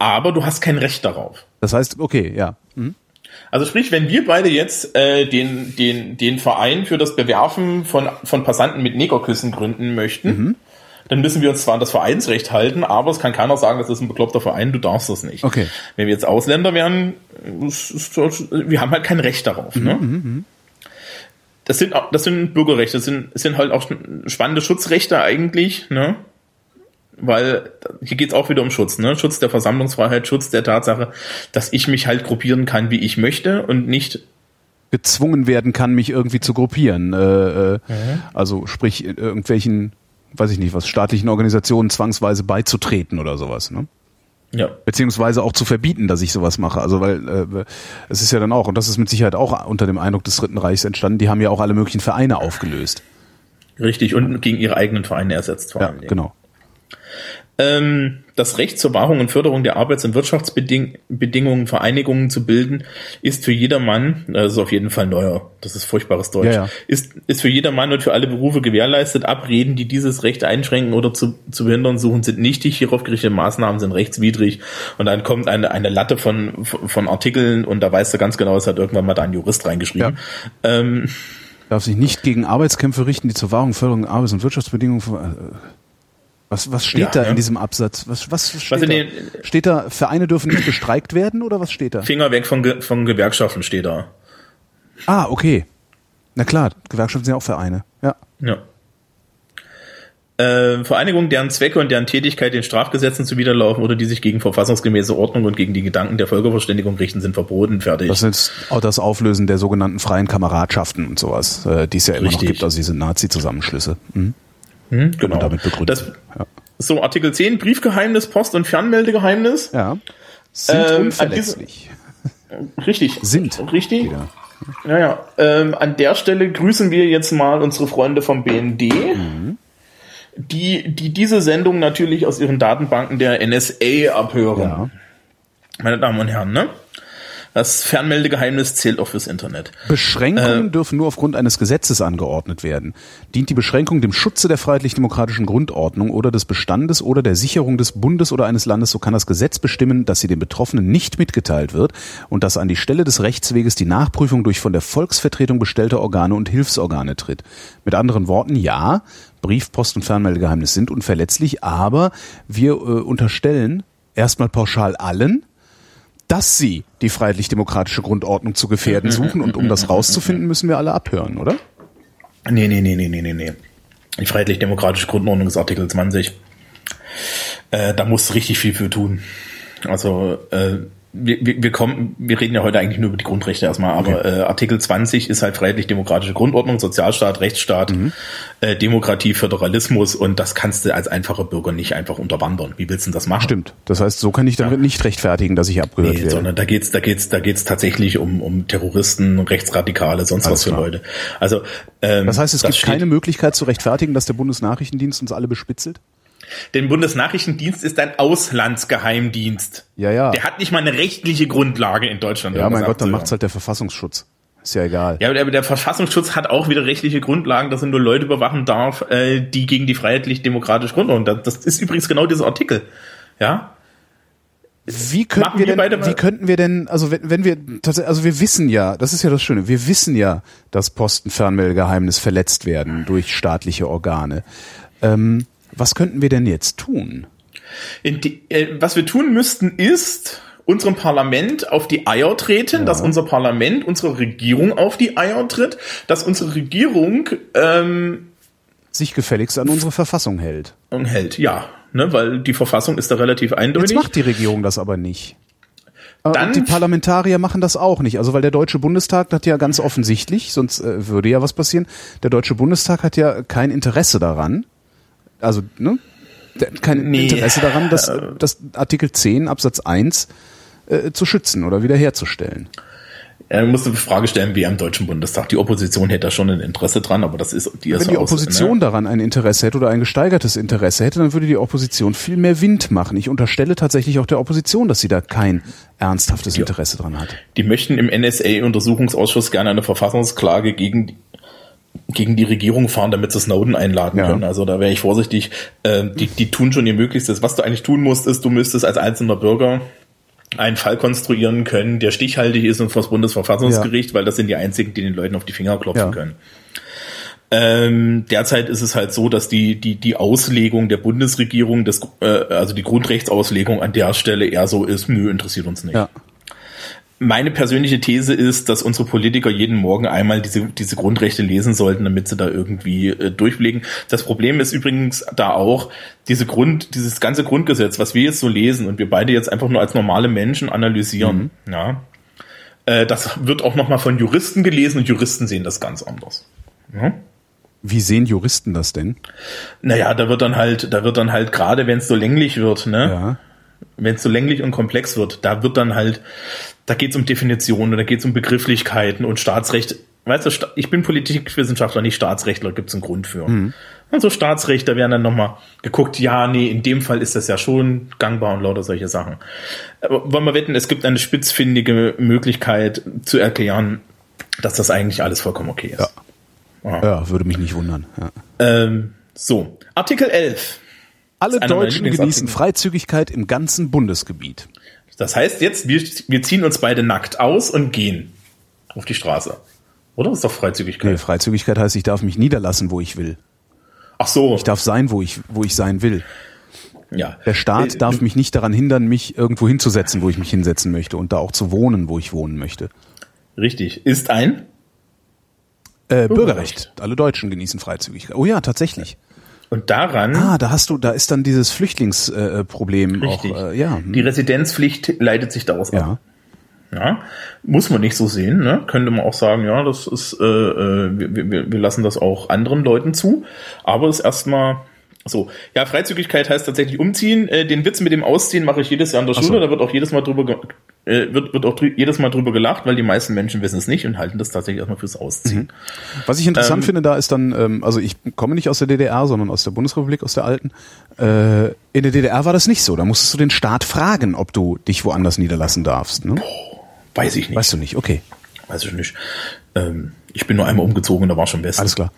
Aber du hast kein Recht darauf. Das heißt, okay, ja. Mhm. Also sprich, wenn wir beide jetzt äh, den, den, den Verein für das Bewerfen von, von Passanten mit Negerküssen gründen möchten, Mhm. dann müssen wir uns zwar an das Vereinsrecht halten, aber es kann keiner sagen, das ist ein bekloppter Verein, du darfst das nicht. Okay. Wenn wir jetzt Ausländer wären, wir haben halt kein Recht darauf. Mhm, Ne? Das sind das sind Bürgerrechte, das sind, das sind halt auch spannende Schutzrechte eigentlich, ne? Weil hier geht's auch wieder um Schutz, ne? Schutz der Versammlungsfreiheit, Schutz der Tatsache, dass ich mich halt gruppieren kann, wie ich möchte und nicht Gezwungen werden kann, mich irgendwie zu gruppieren. Äh, äh, Also sprich, in irgendwelchen, weiß ich nicht, was, staatlichen Organisationen zwangsweise beizutreten oder sowas, ne? ja. beziehungsweise auch zu verbieten, dass ich sowas mache. Also weil äh, es ist ja dann auch, und das ist mit Sicherheit auch unter dem Eindruck des Dritten Reichs entstanden, die haben ja auch alle möglichen Vereine aufgelöst. Richtig, und gegen ihre eigenen Vereine ersetzt vor Ja, allem. genau. Ähm, das Recht zur Wahrung und Förderung der Arbeits- und Wirtschaftsbedingungen, Vereinigungen zu bilden, ist für jedermann, das ist auf jeden Fall neuer, das ist furchtbares Deutsch, ja, ja. Ist, ist für jedermann und für alle Berufe gewährleistet. Abreden, die dieses Recht einschränken oder zu, zu behindern suchen, sind nichtig. Hierauf gerichtete Maßnahmen sind rechtswidrig. Und dann kommt eine, eine Latte von, von Artikeln und da weißt du ganz genau, es hat irgendwann mal da ein Jurist reingeschrieben. Ja. Ähm, Darf sich nicht gegen Arbeitskämpfe richten, die zur Wahrung und Förderung Arbeits- und Wirtschaftsbedingungen äh, was, was steht ja, da ja. in diesem Absatz? Was, was steht was da? steht da, Vereine dürfen nicht bestreikt werden oder was steht da? Finger weg von, von Gewerkschaften steht da. Ah, okay. Na klar, Gewerkschaften sind ja auch Vereine. Ja. Ja. Äh, Vereinigungen, deren Zwecke und deren Tätigkeit den Strafgesetzen zuwiderlaufen oder die sich gegen verfassungsgemäße Ordnung und gegen die Gedanken der Völkerverständigung richten, sind verboten. Fertig. Das ist auch das Auflösen der sogenannten freien Kameradschaften und sowas, äh, die es ja immer Richtig. noch gibt, also diese Nazi-Zusammenschlüsse. Mhm. Hm, genau. damit begründet. Das, ja. So, Artikel 10, Briefgeheimnis, Post- und Fernmeldegeheimnis. Ja. Sind ähm, unverletzlich. Diese, richtig. Sind. Richtig. Wieder. Naja, ähm, an der Stelle grüßen wir jetzt mal unsere Freunde vom BND, mhm. die, die diese Sendung natürlich aus ihren Datenbanken der NSA abhören. Ja. Meine Damen und Herren, ne? Das Fernmeldegeheimnis zählt auch fürs Internet. Beschränkungen äh, dürfen nur aufgrund eines Gesetzes angeordnet werden. Dient die Beschränkung dem Schutze der freiheitlich-demokratischen Grundordnung oder des Bestandes oder der Sicherung des Bundes oder eines Landes, so kann das Gesetz bestimmen, dass sie den Betroffenen nicht mitgeteilt wird und dass an die Stelle des Rechtsweges die Nachprüfung durch von der Volksvertretung bestellte Organe und Hilfsorgane tritt. Mit anderen Worten, ja, Brief, Post und Fernmeldegeheimnis sind unverletzlich, aber wir äh, unterstellen erstmal pauschal allen, dass sie die freiheitlich-demokratische Grundordnung zu gefährden suchen. Und um das rauszufinden, müssen wir alle abhören, oder? Nee, nee, nee, nee, nee, nee. Die freiheitlich-demokratische Grundordnung ist Artikel 20. Äh, da musst du richtig viel für tun. Also äh, wir, wir, wir kommen, wir reden ja heute eigentlich nur über die Grundrechte erstmal, aber okay. äh, Artikel 20 ist halt freiheitlich-demokratische Grundordnung, Sozialstaat, Rechtsstaat, mhm. äh, Demokratie, Föderalismus und das kannst du als einfacher Bürger nicht einfach unterwandern. Wie willst du denn das machen? Stimmt. Das heißt, so kann ich damit ja. nicht rechtfertigen, dass ich abgehört nee, werde. Sondern da geht's, da geht's, da geht's tatsächlich um, um Terroristen, Rechtsradikale, sonst Alles was für klar. Leute. Also ähm, das heißt, es gibt keine Möglichkeit zu rechtfertigen, dass der Bundesnachrichtendienst uns alle bespitzelt? Denn Bundesnachrichtendienst ist ein Auslandsgeheimdienst. Ja, ja. Der hat nicht mal eine rechtliche Grundlage in Deutschland. Ja, mein Gott, dann macht's halt der Verfassungsschutz. Ist ja egal. Ja, aber der Verfassungsschutz hat auch wieder rechtliche Grundlagen, dass er nur Leute überwachen darf, äh, die gegen die freiheitlich-demokratische Grundordnung. Das ist übrigens genau dieser Artikel. Ja. Wie könnten wir, wir denn, wie könnten wir denn, also wenn, wenn wir tatsächlich, also wir wissen ja, das ist ja das Schöne, wir wissen ja, dass Postenfernmeldegeheimnis verletzt werden durch staatliche Organe. Ähm, was könnten wir denn jetzt tun? Die, äh, was wir tun müssten ist, unserem Parlament auf die Eier treten, ja. dass unser Parlament unserer Regierung auf die Eier tritt, dass unsere Regierung ähm, sich gefälligst an unsere Verfassung hält. Und hält, ja. Ne, weil die Verfassung ist da relativ eindeutig. Jetzt macht die Regierung das aber nicht. Dann und die Parlamentarier machen das auch nicht. Also weil der Deutsche Bundestag hat ja ganz offensichtlich, sonst äh, würde ja was passieren, der Deutsche Bundestag hat ja kein Interesse daran, also, ne? Kein nee. Interesse daran, das, das Artikel 10 Absatz 1 äh, zu schützen oder wiederherzustellen. Er muss eine Frage stellen, wie am Deutschen Bundestag. Die Opposition hätte da schon ein Interesse dran, aber das ist die ist Wenn die Opposition ne? daran ein Interesse hätte oder ein gesteigertes Interesse hätte, dann würde die Opposition viel mehr Wind machen. Ich unterstelle tatsächlich auch der Opposition, dass sie da kein ernsthaftes Interesse dran hat. Die möchten im NSA-Untersuchungsausschuss gerne eine Verfassungsklage gegen gegen die Regierung fahren, damit sie Snowden einladen ja. können. Also da wäre ich vorsichtig. Äh, die, die tun schon ihr Möglichstes. Was du eigentlich tun musst, ist, du müsstest als einzelner Bürger einen Fall konstruieren können, der stichhaltig ist und vor das Bundesverfassungsgericht, ja. weil das sind die einzigen, die den Leuten auf die Finger klopfen ja. können. Ähm, derzeit ist es halt so, dass die, die, die Auslegung der Bundesregierung, das, äh, also die Grundrechtsauslegung an der Stelle eher so ist, nö, interessiert uns nicht. Ja meine persönliche These ist, dass unsere Politiker jeden Morgen einmal diese, diese Grundrechte lesen sollten, damit sie da irgendwie äh, durchblicken. Das Problem ist übrigens da auch, diese Grund, dieses ganze Grundgesetz, was wir jetzt so lesen und wir beide jetzt einfach nur als normale Menschen analysieren, mhm. ja, äh, das wird auch nochmal von Juristen gelesen und Juristen sehen das ganz anders. Ja? Wie sehen Juristen das denn? Naja, da wird dann halt, da wird dann halt gerade, wenn es so länglich wird, ne? Ja. Wenn es so länglich und komplex wird, da wird dann halt da geht es um Definitionen, da geht es um Begrifflichkeiten und Staatsrecht. Weißt du, ich bin Politikwissenschaftler, nicht Staatsrechtler, gibt es einen Grund für. Mhm. Also Staatsrechte werden dann nochmal geguckt, ja, nee, in dem Fall ist das ja schon gangbar und lauter solche Sachen. Aber wollen wir wetten, es gibt eine spitzfindige Möglichkeit zu erklären, dass das eigentlich alles vollkommen okay ist. Ja, ja würde mich nicht wundern. Ja. Ähm, so, Artikel 11. Alle Deutschen genießen Freizügigkeit im ganzen Bundesgebiet. Das heißt jetzt, wir, wir ziehen uns beide nackt aus und gehen auf die Straße. Oder? Das ist doch Freizügigkeit. Nee, Freizügigkeit heißt, ich darf mich niederlassen, wo ich will. Ach so. Ich darf sein, wo ich, wo ich sein will. Ja. Der Staat äh, darf mich nicht daran hindern, mich irgendwo hinzusetzen, wo ich mich hinsetzen möchte und da auch zu wohnen, wo ich wohnen möchte. Richtig. Ist ein äh, Bürgerrecht. Alle Deutschen genießen Freizügigkeit. Oh ja, tatsächlich. Und daran. Ah, da hast du, da ist dann dieses Flüchtlingsproblem äh, auch. Äh, ja. Die Residenzpflicht leitet sich daraus ja. ab. Ja, muss man nicht so sehen. Ne? Könnte man auch sagen, ja, das ist, äh, äh wir, wir, wir lassen das auch anderen Leuten zu. Aber es ist erstmal so. Ja, Freizügigkeit heißt tatsächlich umziehen. Äh, den Witz mit dem Ausziehen mache ich jedes Jahr in der Schule. So. Da wird auch jedes Mal drüber äh, wird, wird auch jedes Mal drüber gelacht, weil die meisten Menschen wissen es nicht und halten das tatsächlich erstmal fürs Ausziehen. Mhm. Was ich interessant ähm, finde, da ist dann, ähm, also ich komme nicht aus der DDR, sondern aus der Bundesrepublik, aus der alten. Äh, in der DDR war das nicht so. Da musstest du den Staat fragen, ob du dich woanders niederlassen darfst. Ne? Boah. Weiß ich nicht. Weißt du nicht, okay. Weiß ich nicht. Ähm, ich bin nur einmal umgezogen und da war schon besser. Alles klar.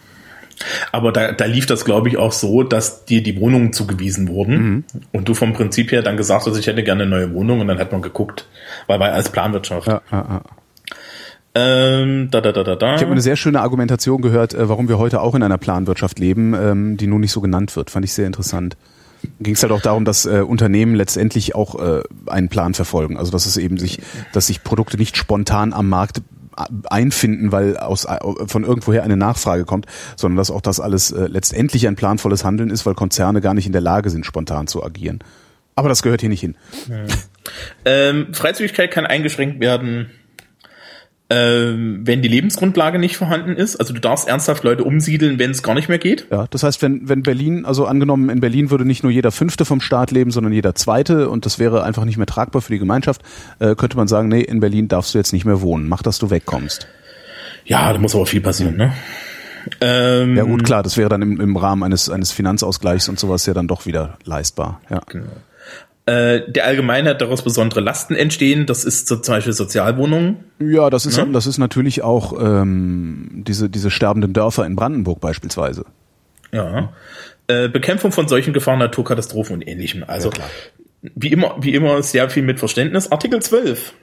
Aber da, da lief das, glaube ich, auch so, dass dir die Wohnungen zugewiesen wurden mhm. und du vom Prinzip her dann gesagt hast, ich hätte gerne eine neue Wohnung und dann hat man geguckt, weil war als Planwirtschaft. Ja, ja, ja. Ähm, da, da, da, da, da. Ich habe eine sehr schöne Argumentation gehört, äh, warum wir heute auch in einer Planwirtschaft leben, ähm, die nun nicht so genannt wird. Fand ich sehr interessant ging es halt auch darum, dass äh, Unternehmen letztendlich auch äh, einen Plan verfolgen. Also dass es eben sich, dass sich Produkte nicht spontan am Markt einfinden, weil aus von irgendwoher eine Nachfrage kommt, sondern dass auch das alles äh, letztendlich ein planvolles Handeln ist, weil Konzerne gar nicht in der Lage sind, spontan zu agieren. Aber das gehört hier nicht hin. Hm. Ähm, Freizügigkeit kann eingeschränkt werden ähm, wenn die Lebensgrundlage nicht vorhanden ist. Also du darfst ernsthaft Leute umsiedeln, wenn es gar nicht mehr geht. Ja, das heißt, wenn, wenn Berlin, also angenommen, in Berlin würde nicht nur jeder Fünfte vom Staat leben, sondern jeder Zweite und das wäre einfach nicht mehr tragbar für die Gemeinschaft, äh, könnte man sagen, nee, in Berlin darfst du jetzt nicht mehr wohnen. Mach, dass du wegkommst. Ja, da muss aber viel passieren, ne? Ähm, ja gut, klar, das wäre dann im, im Rahmen eines, eines Finanzausgleichs und sowas ja dann doch wieder leistbar. Ja. Genau. Äh, der Allgemeinheit daraus besondere Lasten entstehen. Das ist so zum Beispiel Sozialwohnungen. Ja, das ist, ja? das ist natürlich auch ähm, diese, diese sterbenden Dörfer in Brandenburg beispielsweise. Ja. Äh, Bekämpfung von solchen Gefahren, Naturkatastrophen und ähnlichem. Also ja, wie immer, wie immer sehr viel mit Verständnis. Artikel 12.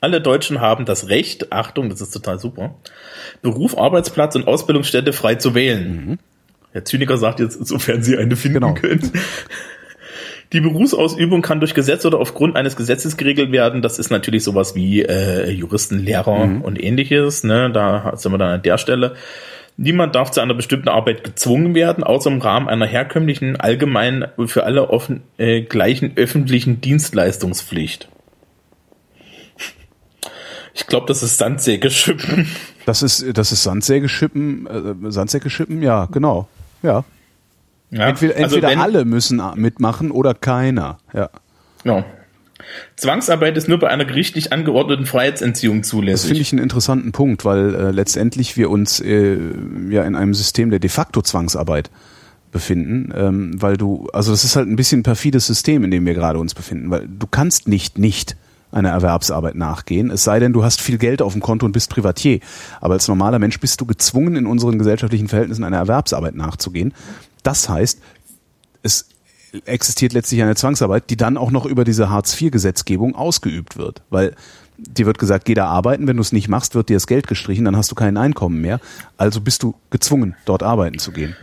Alle Deutschen haben das Recht, Achtung, das ist total super, Beruf, Arbeitsplatz und Ausbildungsstätte frei zu wählen. Mhm. Herr Zyniker sagt jetzt, sofern Sie eine finden genau. können. Die Berufsausübung kann durch Gesetz oder aufgrund eines Gesetzes geregelt werden. Das ist natürlich sowas wie äh, Juristen, Lehrer mhm. und ähnliches. Ne? Da sind wir dann an der Stelle. Niemand darf zu einer bestimmten Arbeit gezwungen werden, außer im Rahmen einer herkömmlichen, allgemein für alle offen, äh, gleichen öffentlichen Dienstleistungspflicht. Ich glaube, das ist Sandsägeschippen. Das ist, das ist Sandsägeschippen, äh, Sandsägeschippen, ja, genau. Ja. Ja, entweder also entweder wenn, alle müssen mitmachen oder keiner. Ja. Genau. Zwangsarbeit ist nur bei einer gerichtlich angeordneten Freiheitsentziehung zulässig. Das finde ich einen interessanten Punkt, weil äh, letztendlich wir uns äh, ja in einem System der de facto Zwangsarbeit befinden, ähm, weil du, also das ist halt ein bisschen ein perfides System, in dem wir gerade uns befinden, weil du kannst nicht nicht einer Erwerbsarbeit nachgehen, es sei denn, du hast viel Geld auf dem Konto und bist Privatier. Aber als normaler Mensch bist du gezwungen, in unseren gesellschaftlichen Verhältnissen einer Erwerbsarbeit nachzugehen. Das heißt, es existiert letztlich eine Zwangsarbeit, die dann auch noch über diese Hartz-IV-Gesetzgebung ausgeübt wird. Weil dir wird gesagt, geh da arbeiten, wenn du es nicht machst, wird dir das Geld gestrichen, dann hast du kein Einkommen mehr. Also bist du gezwungen, dort arbeiten zu gehen.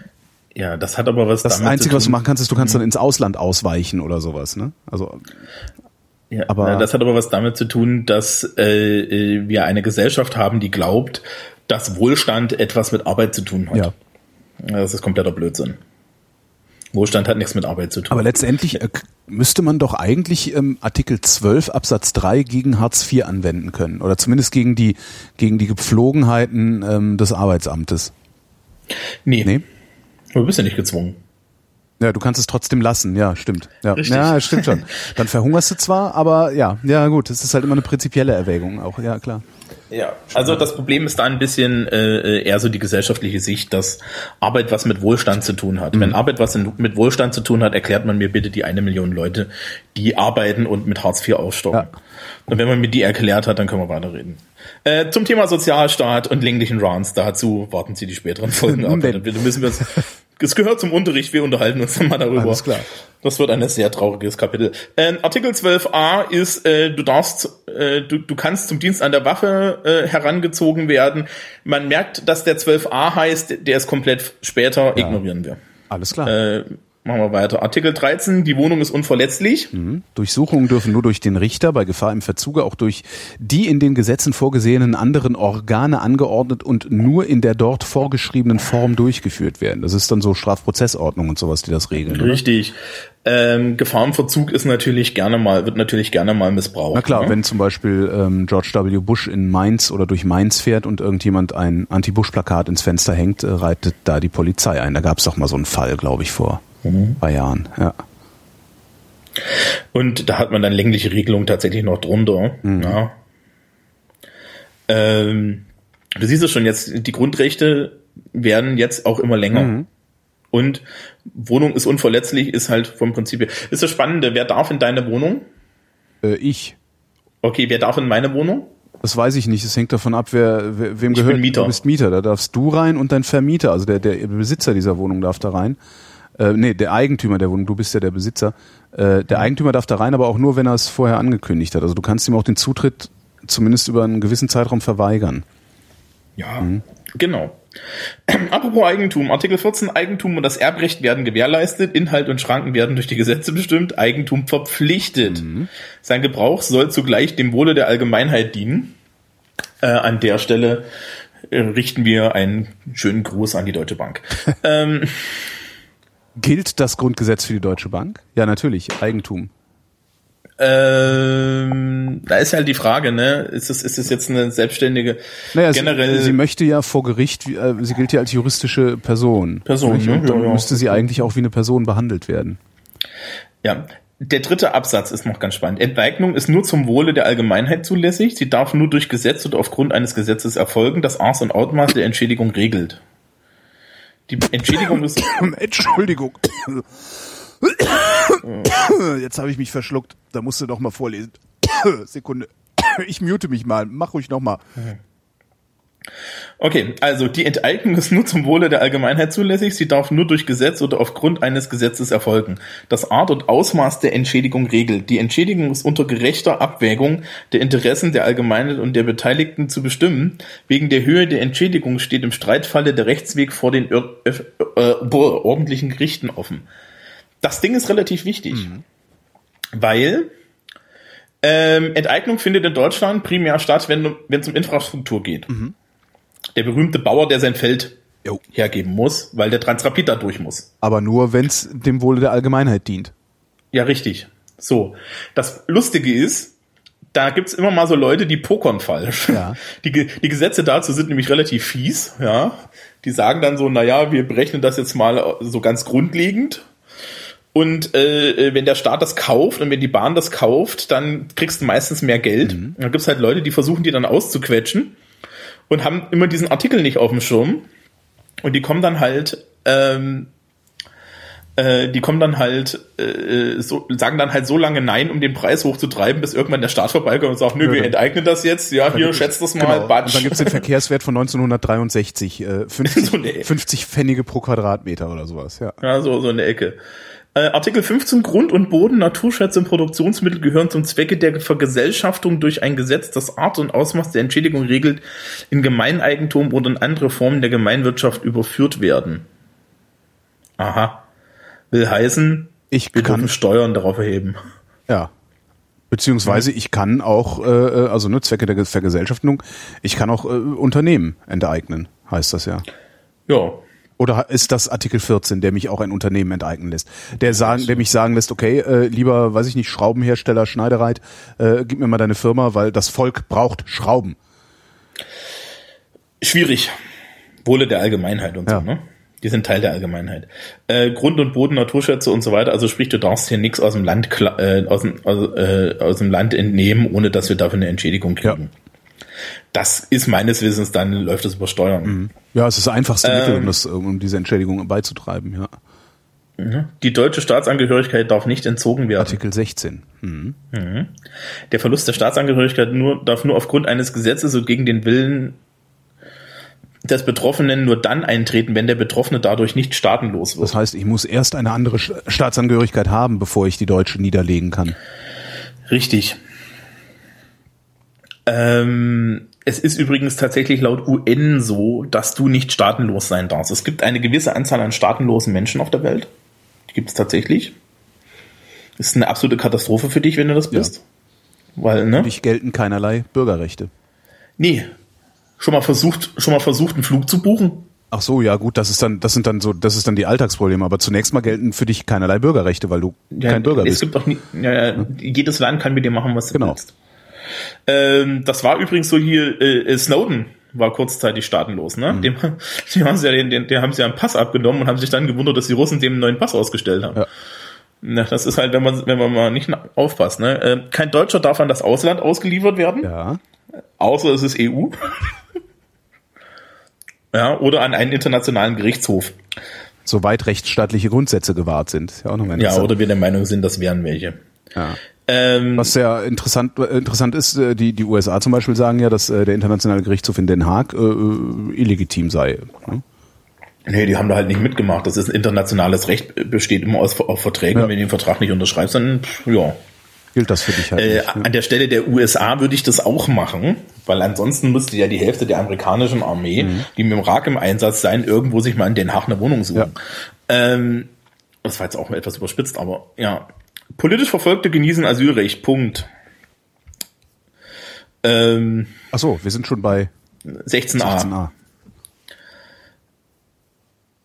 Ja, das hat aber was Das Einzige, was du machen kannst, ist, du kannst dann ins Ausland ausweichen oder sowas. Ne? Also ja, aber das hat aber was damit zu tun, dass äh, äh, wir eine Gesellschaft haben, die glaubt, dass Wohlstand etwas mit Arbeit zu tun hat. Ja. Das ist kompletter Blödsinn. Wohlstand hat nichts mit Arbeit zu tun. Aber letztendlich äh, müsste man doch eigentlich ähm, Artikel 12 Absatz 3 gegen Hartz IV anwenden können. Oder zumindest gegen die, gegen die Gepflogenheiten ähm, des Arbeitsamtes. Nee. nee. Du bist ja nicht gezwungen. Ja, du kannst es trotzdem lassen, ja, stimmt. Ja, Richtig. ja stimmt schon. Dann verhungerst du zwar, aber ja, ja gut, es ist halt immer eine prinzipielle Erwägung auch, ja klar. Ja, also das Problem ist da ein bisschen äh, eher so die gesellschaftliche Sicht, dass Arbeit was mit Wohlstand zu tun hat. Wenn Arbeit was mit Wohlstand zu tun hat, erklärt man mir bitte die eine Million Leute, die arbeiten und mit Hartz IV ausstocken. Ja. Und wenn man mir die erklärt hat, dann können wir weiterreden. Äh, zum Thema Sozialstaat und länglichen Rants, dazu warten Sie die späteren Folgen ab. Dann müssen wir uns, es gehört zum Unterricht, wir unterhalten uns <laughs> mal darüber. Alles klar. Das wird ein sehr trauriges Kapitel. Ähm, Artikel 12a ist, äh, du darfst, äh, du, du kannst zum Dienst an der Waffe äh, herangezogen werden. Man merkt, dass der 12a heißt, der ist komplett später, ignorieren wir. Alles klar. Machen wir weiter. Artikel 13, die Wohnung ist unverletzlich. Durchsuchungen dürfen nur durch den Richter, bei Gefahr im Verzuge auch durch die in den Gesetzen vorgesehenen anderen Organe angeordnet und nur in der dort vorgeschriebenen Form durchgeführt werden. Das ist dann so Strafprozessordnung und sowas, die das regeln. Richtig. Ähm, Gefahrenverzug ist natürlich gerne mal, wird natürlich gerne mal missbraucht. Na klar, ne? wenn zum Beispiel ähm, George W. Bush in Mainz oder durch Mainz fährt und irgendjemand ein Anti-Bush-Plakat ins Fenster hängt, äh, reitet da die Polizei ein. Da gab es doch mal so einen Fall, glaube ich, vor Mhm. zwei Jahren. Ja. Und da hat man dann längliche Regelungen tatsächlich noch drunter. Ja. Ähm, du siehst es schon jetzt, die Grundrechte werden jetzt auch immer länger. Und Wohnung ist unverletzlich, ist halt vom Prinzip her. Ist das Spannende, wer darf in deine Wohnung? Äh, ich. Okay, wer darf in meine Wohnung? Das weiß ich nicht. Es hängt davon ab, wer, wer wem Ich gehört. bin Mieter. Du bist Mieter. Da darfst du rein und dein Vermieter, also der, der Besitzer dieser Wohnung darf da rein. Äh, nee, der Eigentümer der Wohnung. Du bist ja der Besitzer. Äh, der Eigentümer darf da rein, aber auch nur, wenn er es vorher angekündigt hat. Also du kannst ihm auch den Zutritt zumindest über einen gewissen Zeitraum verweigern. Ja, genau. <clears throat> Apropos Eigentum. Artikel 14 Eigentum und das Erbrecht werden gewährleistet. Inhalt und Schranken werden durch die Gesetze bestimmt. Eigentum verpflichtet. Sein Gebrauch soll zugleich dem Wohle der Allgemeinheit dienen. Äh, an der Stelle äh, richten wir einen schönen Gruß an die Deutsche Bank. <laughs> ähm, Gilt das Grundgesetz für die Deutsche Bank? Ja, natürlich. Eigentum. ähm, da ist halt die Frage, ne? Ist es, ist es jetzt eine selbstständige, Naja, generell, sie, sie möchte ja vor Gericht, äh, sie gilt ja als juristische Person. Person, ne? Und dann Ja, ja. müsste sie eigentlich auch wie eine Person behandelt werden. Ja, der dritte Absatz ist noch ganz spannend. Enteignung ist nur zum Wohle der Allgemeinheit zulässig. Sie darf nur durch Gesetz oder aufgrund eines Gesetzes erfolgen, das Maß und Ausmaß der Entschädigung regelt. Die Entschädigung ist <coughs> Entschuldigung. <coughs> Jetzt habe ich mich verschluckt. Da musst du doch mal vorlesen. <coughs> Sekunde. Ich mute mich mal. Mach ruhig noch mal. Okay. Also die Enteignung ist nur zum Wohle der Allgemeinheit zulässig. Sie darf nur durch Gesetz oder aufgrund eines Gesetzes erfolgen. Das Art und Ausmaß der Entschädigung regelt. Die Entschädigung ist unter gerechter Abwägung der Interessen der Allgemeinheit und der Beteiligten zu bestimmen. Wegen der Höhe der Entschädigung steht im Streitfalle der Rechtsweg vor den äh, ordentlichen Gerichten offen. Das Ding ist relativ wichtig, weil ähm, Enteignung findet in Deutschland primär statt, wenn wenn es um Infrastruktur geht. Der berühmte Bauer, der sein Feld Jo. hergeben muss, weil der Transrapid da durch muss. Aber nur, wenn es dem Wohle der Allgemeinheit dient. Ja, richtig. So. Das Lustige ist, da gibt's immer mal so Leute, die pokern falsch. Ja. <laughs> Die, die Gesetze dazu sind nämlich relativ fies, ja. Die sagen dann so, na ja, wir berechnen das jetzt mal so ganz grundlegend. Und äh, wenn der Staat das kauft und wenn die Bahn das kauft, dann kriegst du meistens mehr Geld. Und dann gibt's halt Leute, die versuchen, die dann auszuquetschen und haben immer diesen Artikel nicht auf dem Schirm. Und die kommen dann halt ähm, äh, die kommen dann halt, äh, so, sagen dann halt so lange Nein, um den Preis hochzutreiben, bis irgendwann der Staat vorbeikommt und sagt, nö, wir enteignen das jetzt, ja, hier, schätzt das mal, Genau. batsch. Und dann gibt's den <laughs> Verkehrswert von 1963. Äh, 50, <laughs> So eine- 50 Pfennige pro Quadratmeter oder sowas. Ja. Ja, so, so in der Ecke. Äh, Artikel 15 Grund und Boden, Naturschätze und Produktionsmittel gehören zum Zwecke der Vergesellschaftung durch ein Gesetz, das Art und Ausmaß der Entschädigung regelt, in Gemeineigentum oder in andere Formen der Gemeinwirtschaft überführt werden. Aha. Will heißen, Ich wir kann Steuern darauf erheben. Ja. Beziehungsweise ich kann auch, äh, äh, also ne, Zwecke der Vergesellschaftung, ich kann auch äh, Unternehmen enteignen, heißt das ja. Ja, Oder ist das Artikel 14, der mich auch ein Unternehmen enteignen lässt? Der sagen, der mich sagen lässt, okay, äh, lieber, weiß ich nicht, Schraubenhersteller Schneidereit, äh, gib mir mal deine Firma, weil das Volk braucht Schrauben. schwierig. Wohle der Allgemeinheit und Ja. so, ne? Die sind Teil der Allgemeinheit. Äh, Grund und Boden, Naturschätze und so weiter. Also sprich, du darfst hier nichts aus dem Land äh, aus, dem, aus, äh, aus dem Land entnehmen, ohne dass wir dafür eine Entschädigung kriegen. Ja. Das ist meines Wissens, dann läuft das über Steuern. Mhm. Ja, es ist das einfachste ähm, Mittel, um, das, um diese Entschädigung beizutreiben, ja. Mhm. Die deutsche Staatsangehörigkeit darf nicht entzogen werden. Artikel 16. Mhm. Mhm. Der Verlust der Staatsangehörigkeit nur, darf nur aufgrund eines Gesetzes und gegen den Willen des Betroffenen nur dann eintreten, wenn der Betroffene dadurch nicht staatenlos wird. Das heißt, ich muss erst eine andere Staatsangehörigkeit haben, bevor ich die deutsche niederlegen kann. Richtig. Ähm, es ist übrigens tatsächlich laut UN so, dass du nicht staatenlos sein darfst. Es gibt eine gewisse Anzahl an staatenlosen Menschen auf der Welt. Die gibt es tatsächlich. Ist eine absolute Katastrophe für dich, wenn du das bist. Ja. Weil, ne? Für dich gelten keinerlei Bürgerrechte. Nee, Schon mal versucht, schon mal versucht, einen Flug zu buchen? Ach so, ja gut, das ist dann, das sind dann so, das ist dann die Alltagsprobleme. Aber zunächst mal gelten für dich keinerlei Bürgerrechte, weil du ja, kein Bürger es bist. Es gibt auch nie, ja, ja, jedes Land kann mit dir machen, was du genau. willst. Ähm, das war übrigens so hier, äh, äh Snowden war kurzzeitig staatenlos, ne? Mhm. Dem, <laughs> die haben sie ja den, den, den haben sie ja einen Pass abgenommen und haben sich dann gewundert, dass die Russen dem einen neuen Pass ausgestellt haben. Ja. Na, das ist halt, wenn man, wenn man mal nicht aufpasst, ne? Äh, kein Deutscher darf an das Ausland ausgeliefert werden. Ja. Außer es ist EU <laughs> ja, oder an einen internationalen Gerichtshof. Soweit rechtsstaatliche Grundsätze gewahrt sind. Ja, auch noch ja oder wir der Meinung sind, das wären welche. Ja. Ähm, Was sehr interessant, interessant ist, äh, die, die USA zum Beispiel sagen ja, dass äh, der internationale Gerichtshof in Den Haag äh, äh illegitim sei. Ne? Nee, die haben da halt nicht mitgemacht. Das ist ein internationales Recht, besteht immer aus auf Verträgen. Ja. Wenn du den Vertrag nicht unterschreibst, dann ja, gilt das für dich halt. Äh, nicht, ja. An der Stelle der USA würde ich das auch machen, weil ansonsten müsste ja die Hälfte der amerikanischen Armee, mhm. die mit dem Irak im Einsatz sein, irgendwo sich mal in Den Haag eine Wohnung suchen. Ja. Ähm, das war jetzt auch etwas überspitzt, aber ja. Politisch Verfolgte genießen Asylrecht. Punkt. Ähm, Ach so, wir sind schon bei 16a. 16a.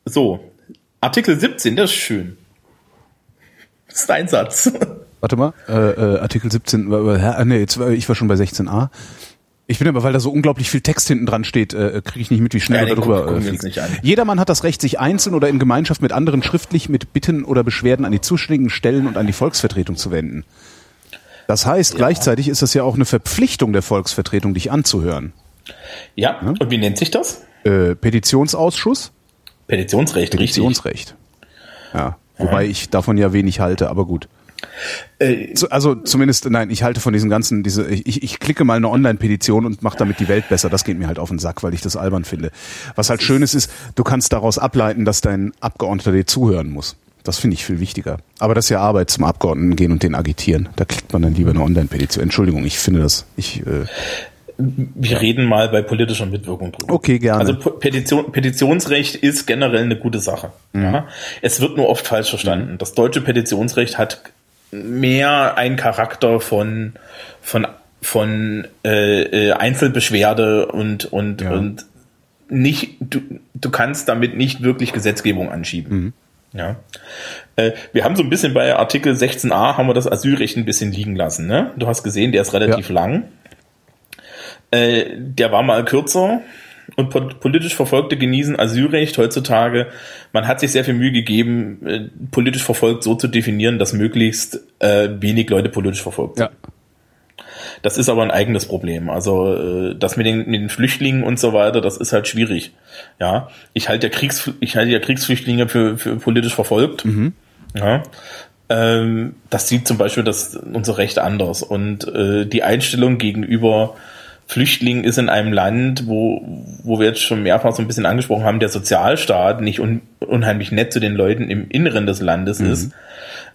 So, Artikel 17, das ist schön. Das ist dein Satz. Warte mal, äh, äh, Artikel 17, äh, nee, jetzt, ich war schon bei 16a. Ich bin aber, weil da so unglaublich viel Text hinten dran steht, äh, kriege ich nicht mit, wie schnell ja, darüber äh, fliegt. Jedermann hat das Recht, sich einzeln oder in Gemeinschaft mit anderen schriftlich mit Bitten oder Beschwerden an die zuständigen Stellen und an die Volksvertretung zu wenden. Das heißt, ja. gleichzeitig ist das ja auch eine Verpflichtung der Volksvertretung, dich anzuhören. Ja, ja? und wie nennt sich das? Äh, Petitionsausschuss. Petitionsrecht, Petitionsrecht. Richtig. Ja, wobei ich davon ja wenig halte, aber gut. Äh, also zumindest, nein, ich halte von diesen ganzen, diese, ich, ich klicke mal eine Online-Petition und mache damit die Welt besser. Das geht mir halt auf den Sack, weil ich das albern finde. Was halt schön ist, ist, du kannst daraus ableiten, dass dein Abgeordneter dir zuhören muss. Das finde ich viel wichtiger. Aber das ist ja Arbeit zum Abgeordneten gehen und den agitieren. Da klickt man dann lieber eine Online-Petition. Entschuldigung, ich finde das. Ich, äh, wir reden mal bei politischer Mitwirkung drüber. Okay, gerne. Also Petition, Petitionsrecht ist generell eine gute Sache. Mhm. Ja. Es wird nur oft falsch verstanden. Das deutsche Petitionsrecht hat mehr ein Charakter von von von äh, äh, Einzelbeschwerde und und ja. und nicht du du kannst damit nicht wirklich Gesetzgebung anschieben. Mhm. Ja. Äh, wir haben so ein bisschen bei Artikel 16a haben wir das Asylrecht ein bisschen liegen lassen. Ne? Du hast gesehen, der ist relativ ja. lang. Äh, der war mal kürzer und politisch Verfolgte genießen Asylrecht heutzutage. Man hat sich sehr viel Mühe gegeben, äh, politisch verfolgt so zu definieren, dass möglichst äh, wenig Leute politisch verfolgt sind. Ja. Das ist aber ein eigenes Problem. Also äh, das mit den, mit den Flüchtlingen und so weiter, das ist halt schwierig. Ja, ich halte ja Kriegs, ich halte ja Kriegsflüchtlinge für, für politisch verfolgt. Mhm. Ja, ähm, das sieht zum Beispiel das unser Recht anders und äh, die Einstellung gegenüber Flüchtling ist in einem Land, wo, wo wir jetzt schon mehrfach so ein bisschen angesprochen haben, der Sozialstaat nicht un, unheimlich nett zu den Leuten im Inneren des Landes mhm. ist,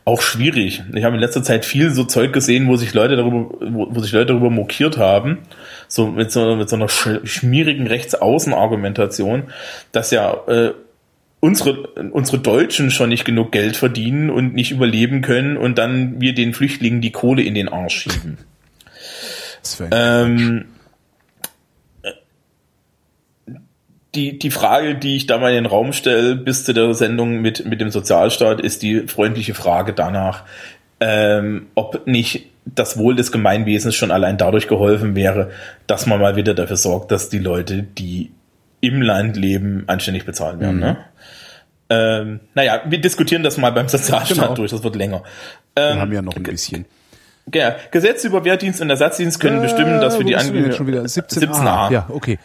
auch schwierig. Ich habe in letzter Zeit viel so Zeug gesehen, wo sich Leute darüber, wo, wo sich Leute darüber mokiert haben, so mit so, mit so einer schmierigen Rechtsaußenargumentation, dass ja äh, unsere, unsere Deutschen schon nicht genug Geld verdienen und nicht überleben können und dann wir den Flüchtlingen die Kohle in den Arsch schieben. Ähm, die, die Frage, die ich da mal in den Raum stelle, bis zu der Sendung mit, mit dem Sozialstaat, ist die freundliche Frage danach, ähm, ob nicht das Wohl des Gemeinwesens schon allein dadurch geholfen wäre, dass man mal wieder dafür sorgt, dass die Leute, die im Land leben, anständig bezahlen werden. Mhm. Ne? Ähm, naja, wir diskutieren das mal beim Sozialstaat Genau. durch, das wird länger. Wir Ähm, haben ja noch ein bisschen. ja, Gesetze über Wehrdienst und Ersatzdienst können bestimmen, dass Äh, für wo die Angehörigen wieder 17a. 17a. Ja, okay.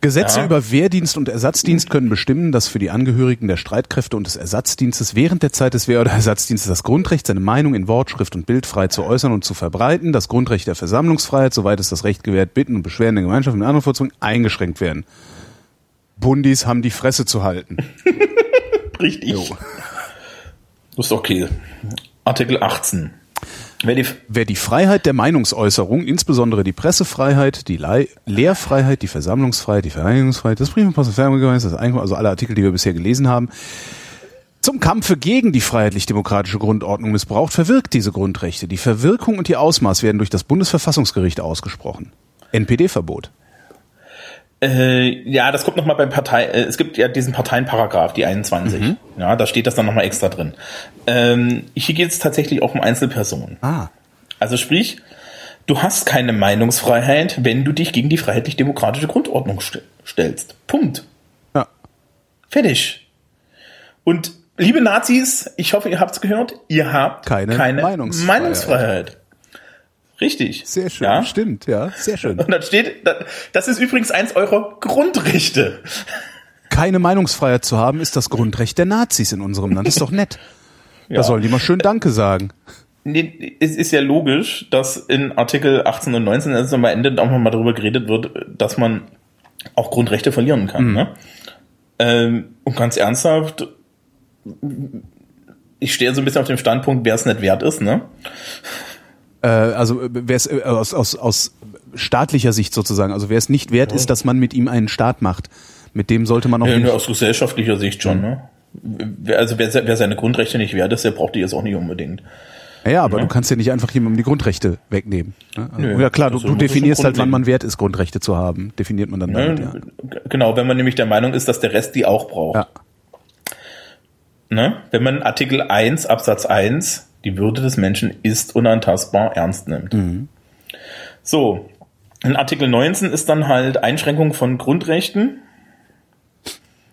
Gesetze Ja. über Wehrdienst und Ersatzdienst können bestimmen, dass für die Angehörigen der Streitkräfte und des Ersatzdienstes während der Zeit des Wehr- oder Ersatzdienstes das Grundrecht, seine Meinung in Wort, Schrift und Bild frei zu äußern und zu verbreiten, das Grundrecht der Versammlungsfreiheit, soweit es das Recht gewährt, Bitten und Beschwerden der Gemeinschaft und anderen vorzubringen, eingeschränkt werden. Bundis haben die Fresse zu halten. <laughs> Richtig. Jo. Das ist okay. Artikel 18. Wer die, Wer die Freiheit der Meinungsäußerung, insbesondere die Pressefreiheit, die Lei- Lehrfreiheit, die Versammlungsfreiheit, die Vereinigungsfreiheit, das Brief- und Post- und Ferngeheimnis, das Einkommen, also alle Artikel, die wir bisher gelesen haben, zum Kampfe gegen die freiheitlich-demokratische Grundordnung missbraucht, verwirkt diese Grundrechte. Die Verwirkung und ihr Ausmaß werden durch das Bundesverfassungsgericht ausgesprochen. NPD-Verbot. Äh, ja, das kommt nochmal beim Partei, äh, es gibt ja diesen Parteienparagraph, die 21. Mhm. Ja, da steht das dann nochmal extra drin. Ähm, hier geht es tatsächlich auch um Einzelpersonen. Ah. Also sprich, du hast keine Meinungsfreiheit, wenn du dich gegen die freiheitlich-demokratische Grundordnung st stellst. Punkt. Ja. Fertig. Und liebe Nazis, ich hoffe, ihr habt's gehört, ihr habt Keine keine, Meinungsfreiheit. Meinungsfreiheit. Richtig. Sehr schön. Ja? Stimmt, ja. Sehr schön. <laughs> Und dann steht, das ist übrigens eins eurer Grundrechte. Keine Meinungsfreiheit zu haben, ist das Grundrecht der Nazis in unserem Land. Ist doch nett. <laughs> Ja. Da sollen die mal schön Danke sagen. Nee, es ist ja logisch, dass in Artikel 18 und 19 also am Ende auch nochmal darüber geredet wird, dass man auch Grundrechte verlieren kann. Ne? Ähm, und ganz ernsthaft, ich stehe so ein bisschen auf dem Standpunkt, wer es nicht wert ist. Ne? Äh, also wer es äh, aus, aus, aus staatlicher Sicht sozusagen, also wer es nicht wert ist, dass man mit ihm einen Staat macht, mit dem sollte man auch Ja, nicht, aus gesellschaftlicher Sicht schon. Ne? Also wer, wer seine Grundrechte nicht wert ist, der braucht die jetzt auch nicht unbedingt. ja, ja, aber du kannst ja nicht einfach jemandem die Grundrechte wegnehmen. Ne? Also, Nö, ja klar, du, das du definierst halt, wann man wert ist, Grundrechte zu haben. Definiert man dann damit, ja. Ne? G- Genau, wenn man nämlich der Meinung ist, dass der Rest die auch braucht. ja. Ne? Wenn man Artikel 1 Absatz 1, die Würde des Menschen ist unantastbar, ernst nimmt. So, in Artikel 19 ist dann halt Einschränkung von Grundrechten.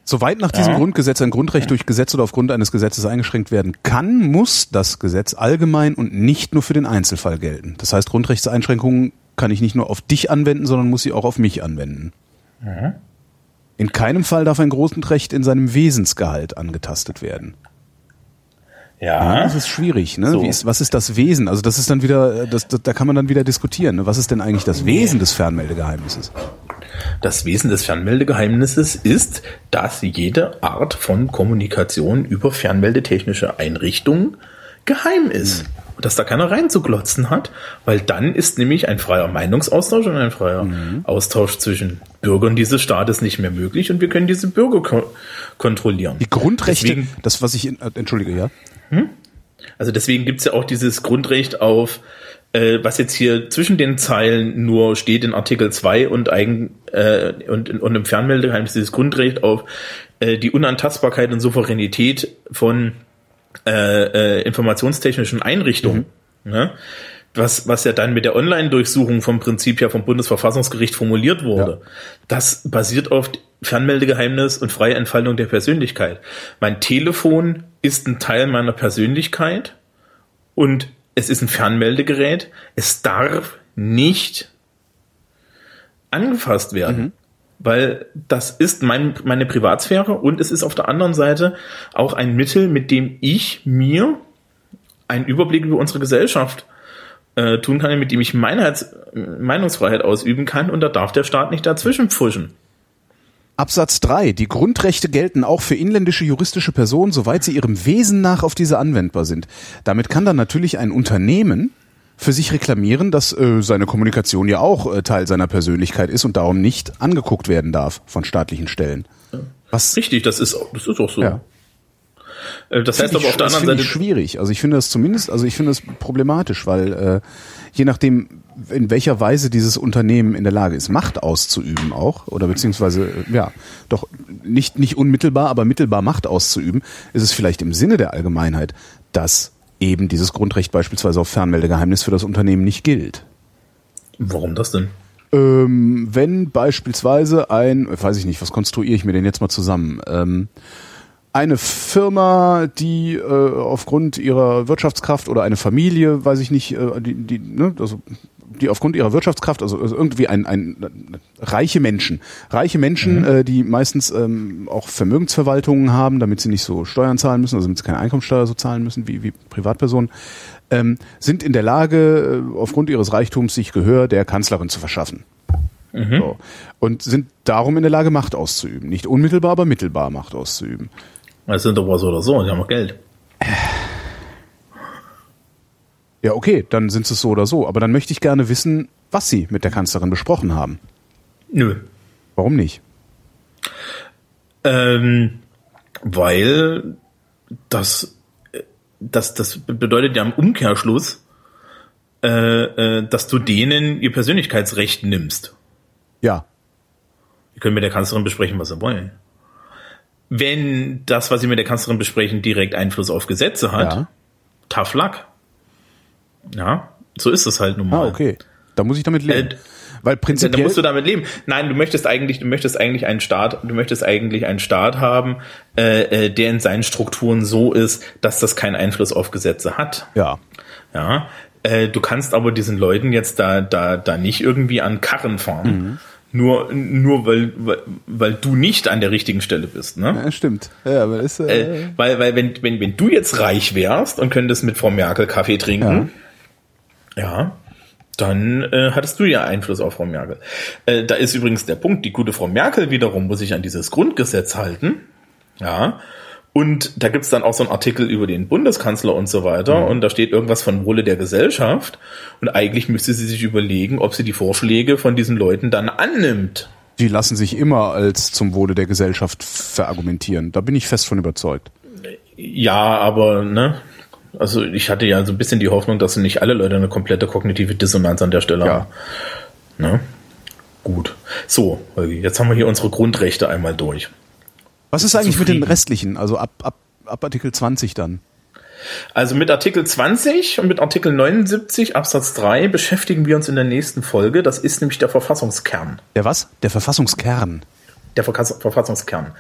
Soweit nach diesem Ja. Grundgesetz ein Grundrecht durch Gesetz oder aufgrund eines Gesetzes eingeschränkt werden kann, muss das Gesetz allgemein und nicht nur für den Einzelfall gelten. Das heißt, Grundrechtseinschränkungen kann ich nicht nur auf dich anwenden, sondern muss sie auch auf mich anwenden. In keinem Fall darf ein Grundrecht in seinem Wesensgehalt angetastet werden. Ja, Das ist schwierig, ne? So. Ist, was ist das Wesen? Also das ist dann wieder, das, das, da kann man dann wieder diskutieren. Ne? Was ist denn eigentlich das Wesen des Fernmeldegeheimnisses? das Wesen des Fernmeldegeheimnisses ist, dass jede Art von Kommunikation über fernmeldetechnische Einrichtungen geheim ist. Und dass da keiner reinzuglotzen hat, weil dann ist nämlich ein freier Meinungsaustausch und ein freier Austausch zwischen Bürgern dieses Staates nicht mehr möglich und wir können diese Bürger ko kontrollieren. Die Grundrechte, Deswegen- das was ich, in, äh, entschuldige, ja? Also deswegen gibt's ja auch dieses Grundrecht auf, äh, was jetzt hier zwischen den Zeilen nur steht in Artikel 2 und, eigen, äh, und, und im Fernmeldegeheimnis, dieses Grundrecht auf äh, die Unantastbarkeit und Souveränität von äh, äh, informationstechnischen Einrichtungen. Ne? Was, was ja dann mit der Online-Durchsuchung vom Prinzip ja vom Bundesverfassungsgericht formuliert wurde. Das basiert auf Fernmeldegeheimnis und freie Entfaltung der Persönlichkeit. Mein Telefon ist ein Teil meiner Persönlichkeit und es ist ein Fernmeldegerät. Es darf nicht angefasst werden. Weil das ist mein, meine Privatsphäre und es ist auf der anderen Seite auch ein Mittel, mit dem ich mir einen Überblick über unsere Gesellschaft äh, tun kann, mit dem ich Meinheits, Meinungsfreiheit ausüben kann und da darf der Staat nicht dazwischen pfuschen. Absatz 3. Die Grundrechte gelten auch für inländische juristische Personen, soweit sie ihrem Wesen nach auf diese anwendbar sind. Damit kann dann natürlich ein Unternehmen für sich reklamieren, dass äh, seine Kommunikation ja auch äh, Teil seiner Persönlichkeit ist und darum nicht angeguckt werden darf von staatlichen Stellen. Was Richtig, das ist, das ist auch so. Ja. Äh, Das heißt Finde aber ich- auf der anderen Seite, ich schwierig. Also ich finde das zumindest, also ich finde das problematisch, weil äh, je nachdem, in welcher Weise dieses Unternehmen in der Lage ist, Macht auszuüben auch, oder beziehungsweise, ja, doch nicht, nicht unmittelbar, aber mittelbar Macht auszuüben, ist es vielleicht im Sinne der Allgemeinheit, dass eben dieses Grundrecht beispielsweise auf Fernmeldegeheimnis für das Unternehmen nicht gilt. warum das denn? Ähm, wenn beispielsweise ein, weiß ich nicht, was konstruiere ich mir denn jetzt mal zusammen? Ähm, eine Firma, die äh, aufgrund ihrer Wirtschaftskraft oder eine Familie, weiß ich nicht, äh, die, die, ne, also die aufgrund ihrer Wirtschaftskraft, also, also irgendwie ein, ein reiche Menschen, reiche Menschen, mhm. äh, die meistens ähm, auch Vermögensverwaltungen haben, damit sie nicht so Steuern zahlen müssen, also damit sie keine Einkommensteuer so zahlen müssen wie, wie Privatpersonen, ähm, sind in der Lage, äh, aufgrund ihres Reichtums sich Gehör der Kanzlerin zu verschaffen. Mhm. So. Und sind darum in der Lage, Macht auszuüben. Nicht unmittelbar, aber mittelbar Macht auszuüben. Das sind doch was oder so, die haben auch Geld. Ja, okay, dann sind es so oder so. Aber dann möchte ich gerne wissen, was Sie mit der Kanzlerin besprochen haben. Nö. Warum nicht? Ähm, weil das, das, das bedeutet ja im Umkehrschluss, äh, äh, dass du denen ihr Persönlichkeitsrecht nimmst. Ja. Die können mit der Kanzlerin besprechen, was sie wollen. Wenn das, was sie mit der Kanzlerin besprechen, direkt Einfluss auf Gesetze hat, ja. tough luck. Ja, so ist es halt nun mal. Ah, okay. Da muss ich damit leben. Äh, weil prinzipiell. Da musst du damit leben. Nein, du möchtest eigentlich, du möchtest eigentlich einen Staat, du möchtest eigentlich einen Staat haben, äh, äh, der in seinen Strukturen so ist, dass das keinen Einfluss auf Gesetze hat. Ja. Ja. Äh, du kannst aber diesen Leuten jetzt da, da, da nicht irgendwie an Karren fahren. Mhm. Nur, nur weil, weil, weil du nicht an der richtigen Stelle bist, ne? Ja, stimmt. Ja, aber ist, äh, äh, weil, weil, wenn, wenn, wenn du jetzt reich wärst und könntest mit Frau Merkel Kaffee trinken, ja, ja dann äh, hattest du ja Einfluss auf Frau Merkel. Äh, da ist übrigens der Punkt, die gute Frau Merkel wiederum muss sich an dieses Grundgesetz halten. Ja. Und da gibt's dann auch so einen Artikel über den Bundeskanzler und so weiter. Mhm. Und da steht irgendwas von Wohle der Gesellschaft. Und eigentlich müsste sie sich überlegen, ob sie die Vorschläge von diesen Leuten dann annimmt. Die lassen sich immer als zum Wohle der Gesellschaft verargumentieren. Da bin ich fest von überzeugt. Ja, aber ne, also ich hatte ja so ein bisschen die Hoffnung, dass nicht alle Leute eine komplette kognitive Dissonanz an der Stelle ja. haben. Ne? Gut. So, jetzt haben wir hier unsere Grundrechte einmal durch. Was ist eigentlich zufrieden? mit den restlichen? Also ab, ab, ab Artikel 20 dann? Also mit Artikel 20 und mit Artikel 79 Absatz 3 beschäftigen wir uns in der nächsten Folge. Das ist nämlich der Verfassungskern. Der was? Der Verfassungskern. Der Verfassungskern.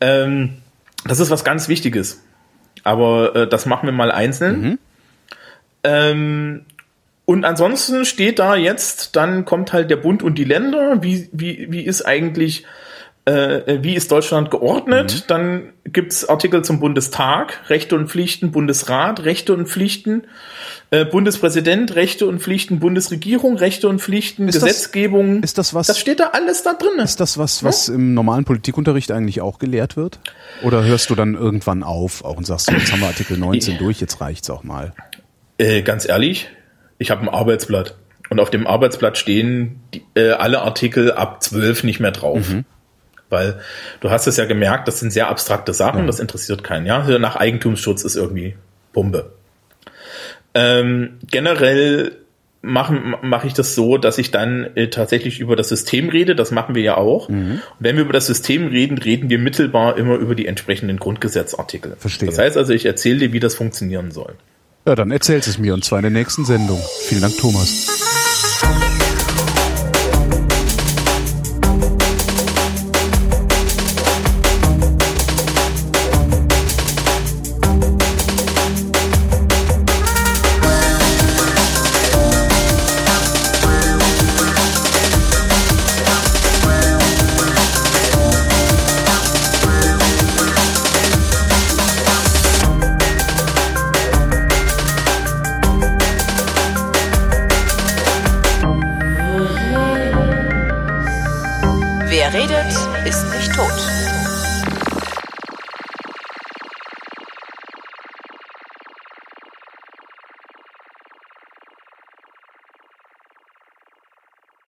Ähm, das ist was ganz Wichtiges. Aber äh, das machen wir mal einzeln. Mhm. Ähm, und ansonsten steht da jetzt, dann kommt halt der Bund und die Länder. Wie, wie, wie ist eigentlich, äh, wie ist Deutschland geordnet? Mhm. Dann gibt's Artikel zum Bundestag, Rechte und Pflichten, Bundesrat, Rechte und Pflichten, äh, Bundespräsident, Rechte und Pflichten, Bundesregierung, Rechte und Pflichten, ist Gesetzgebung. Das, ist das was? Das steht da alles da drin. Ist das was, was ja? im normalen Politikunterricht eigentlich auch gelehrt wird? Oder hörst du dann irgendwann auf auch und sagst, jetzt haben wir Artikel 19 durch, jetzt reicht's auch mal? Äh, ganz ehrlich, ich habe ein Arbeitsblatt und auf dem Arbeitsblatt stehen die, äh, alle Artikel ab 12 nicht mehr drauf. Mhm. Weil du hast es ja gemerkt, das sind sehr abstrakte Sachen, ja. das interessiert keinen. Ja, nach Eigentumsschutz ist irgendwie Pumpe. Ähm, generell mache mach ich das so, dass ich dann äh, tatsächlich über das System rede. Das machen wir ja auch. Mhm. Und wenn wir über das System reden, reden wir mittelbar immer über die entsprechenden Grundgesetzartikel. Verstehe. Das heißt also, ich erzähle dir, wie das funktionieren soll. Ja, dann erzählst es mir und zwar in der nächsten Sendung. Vielen Dank, Thomas.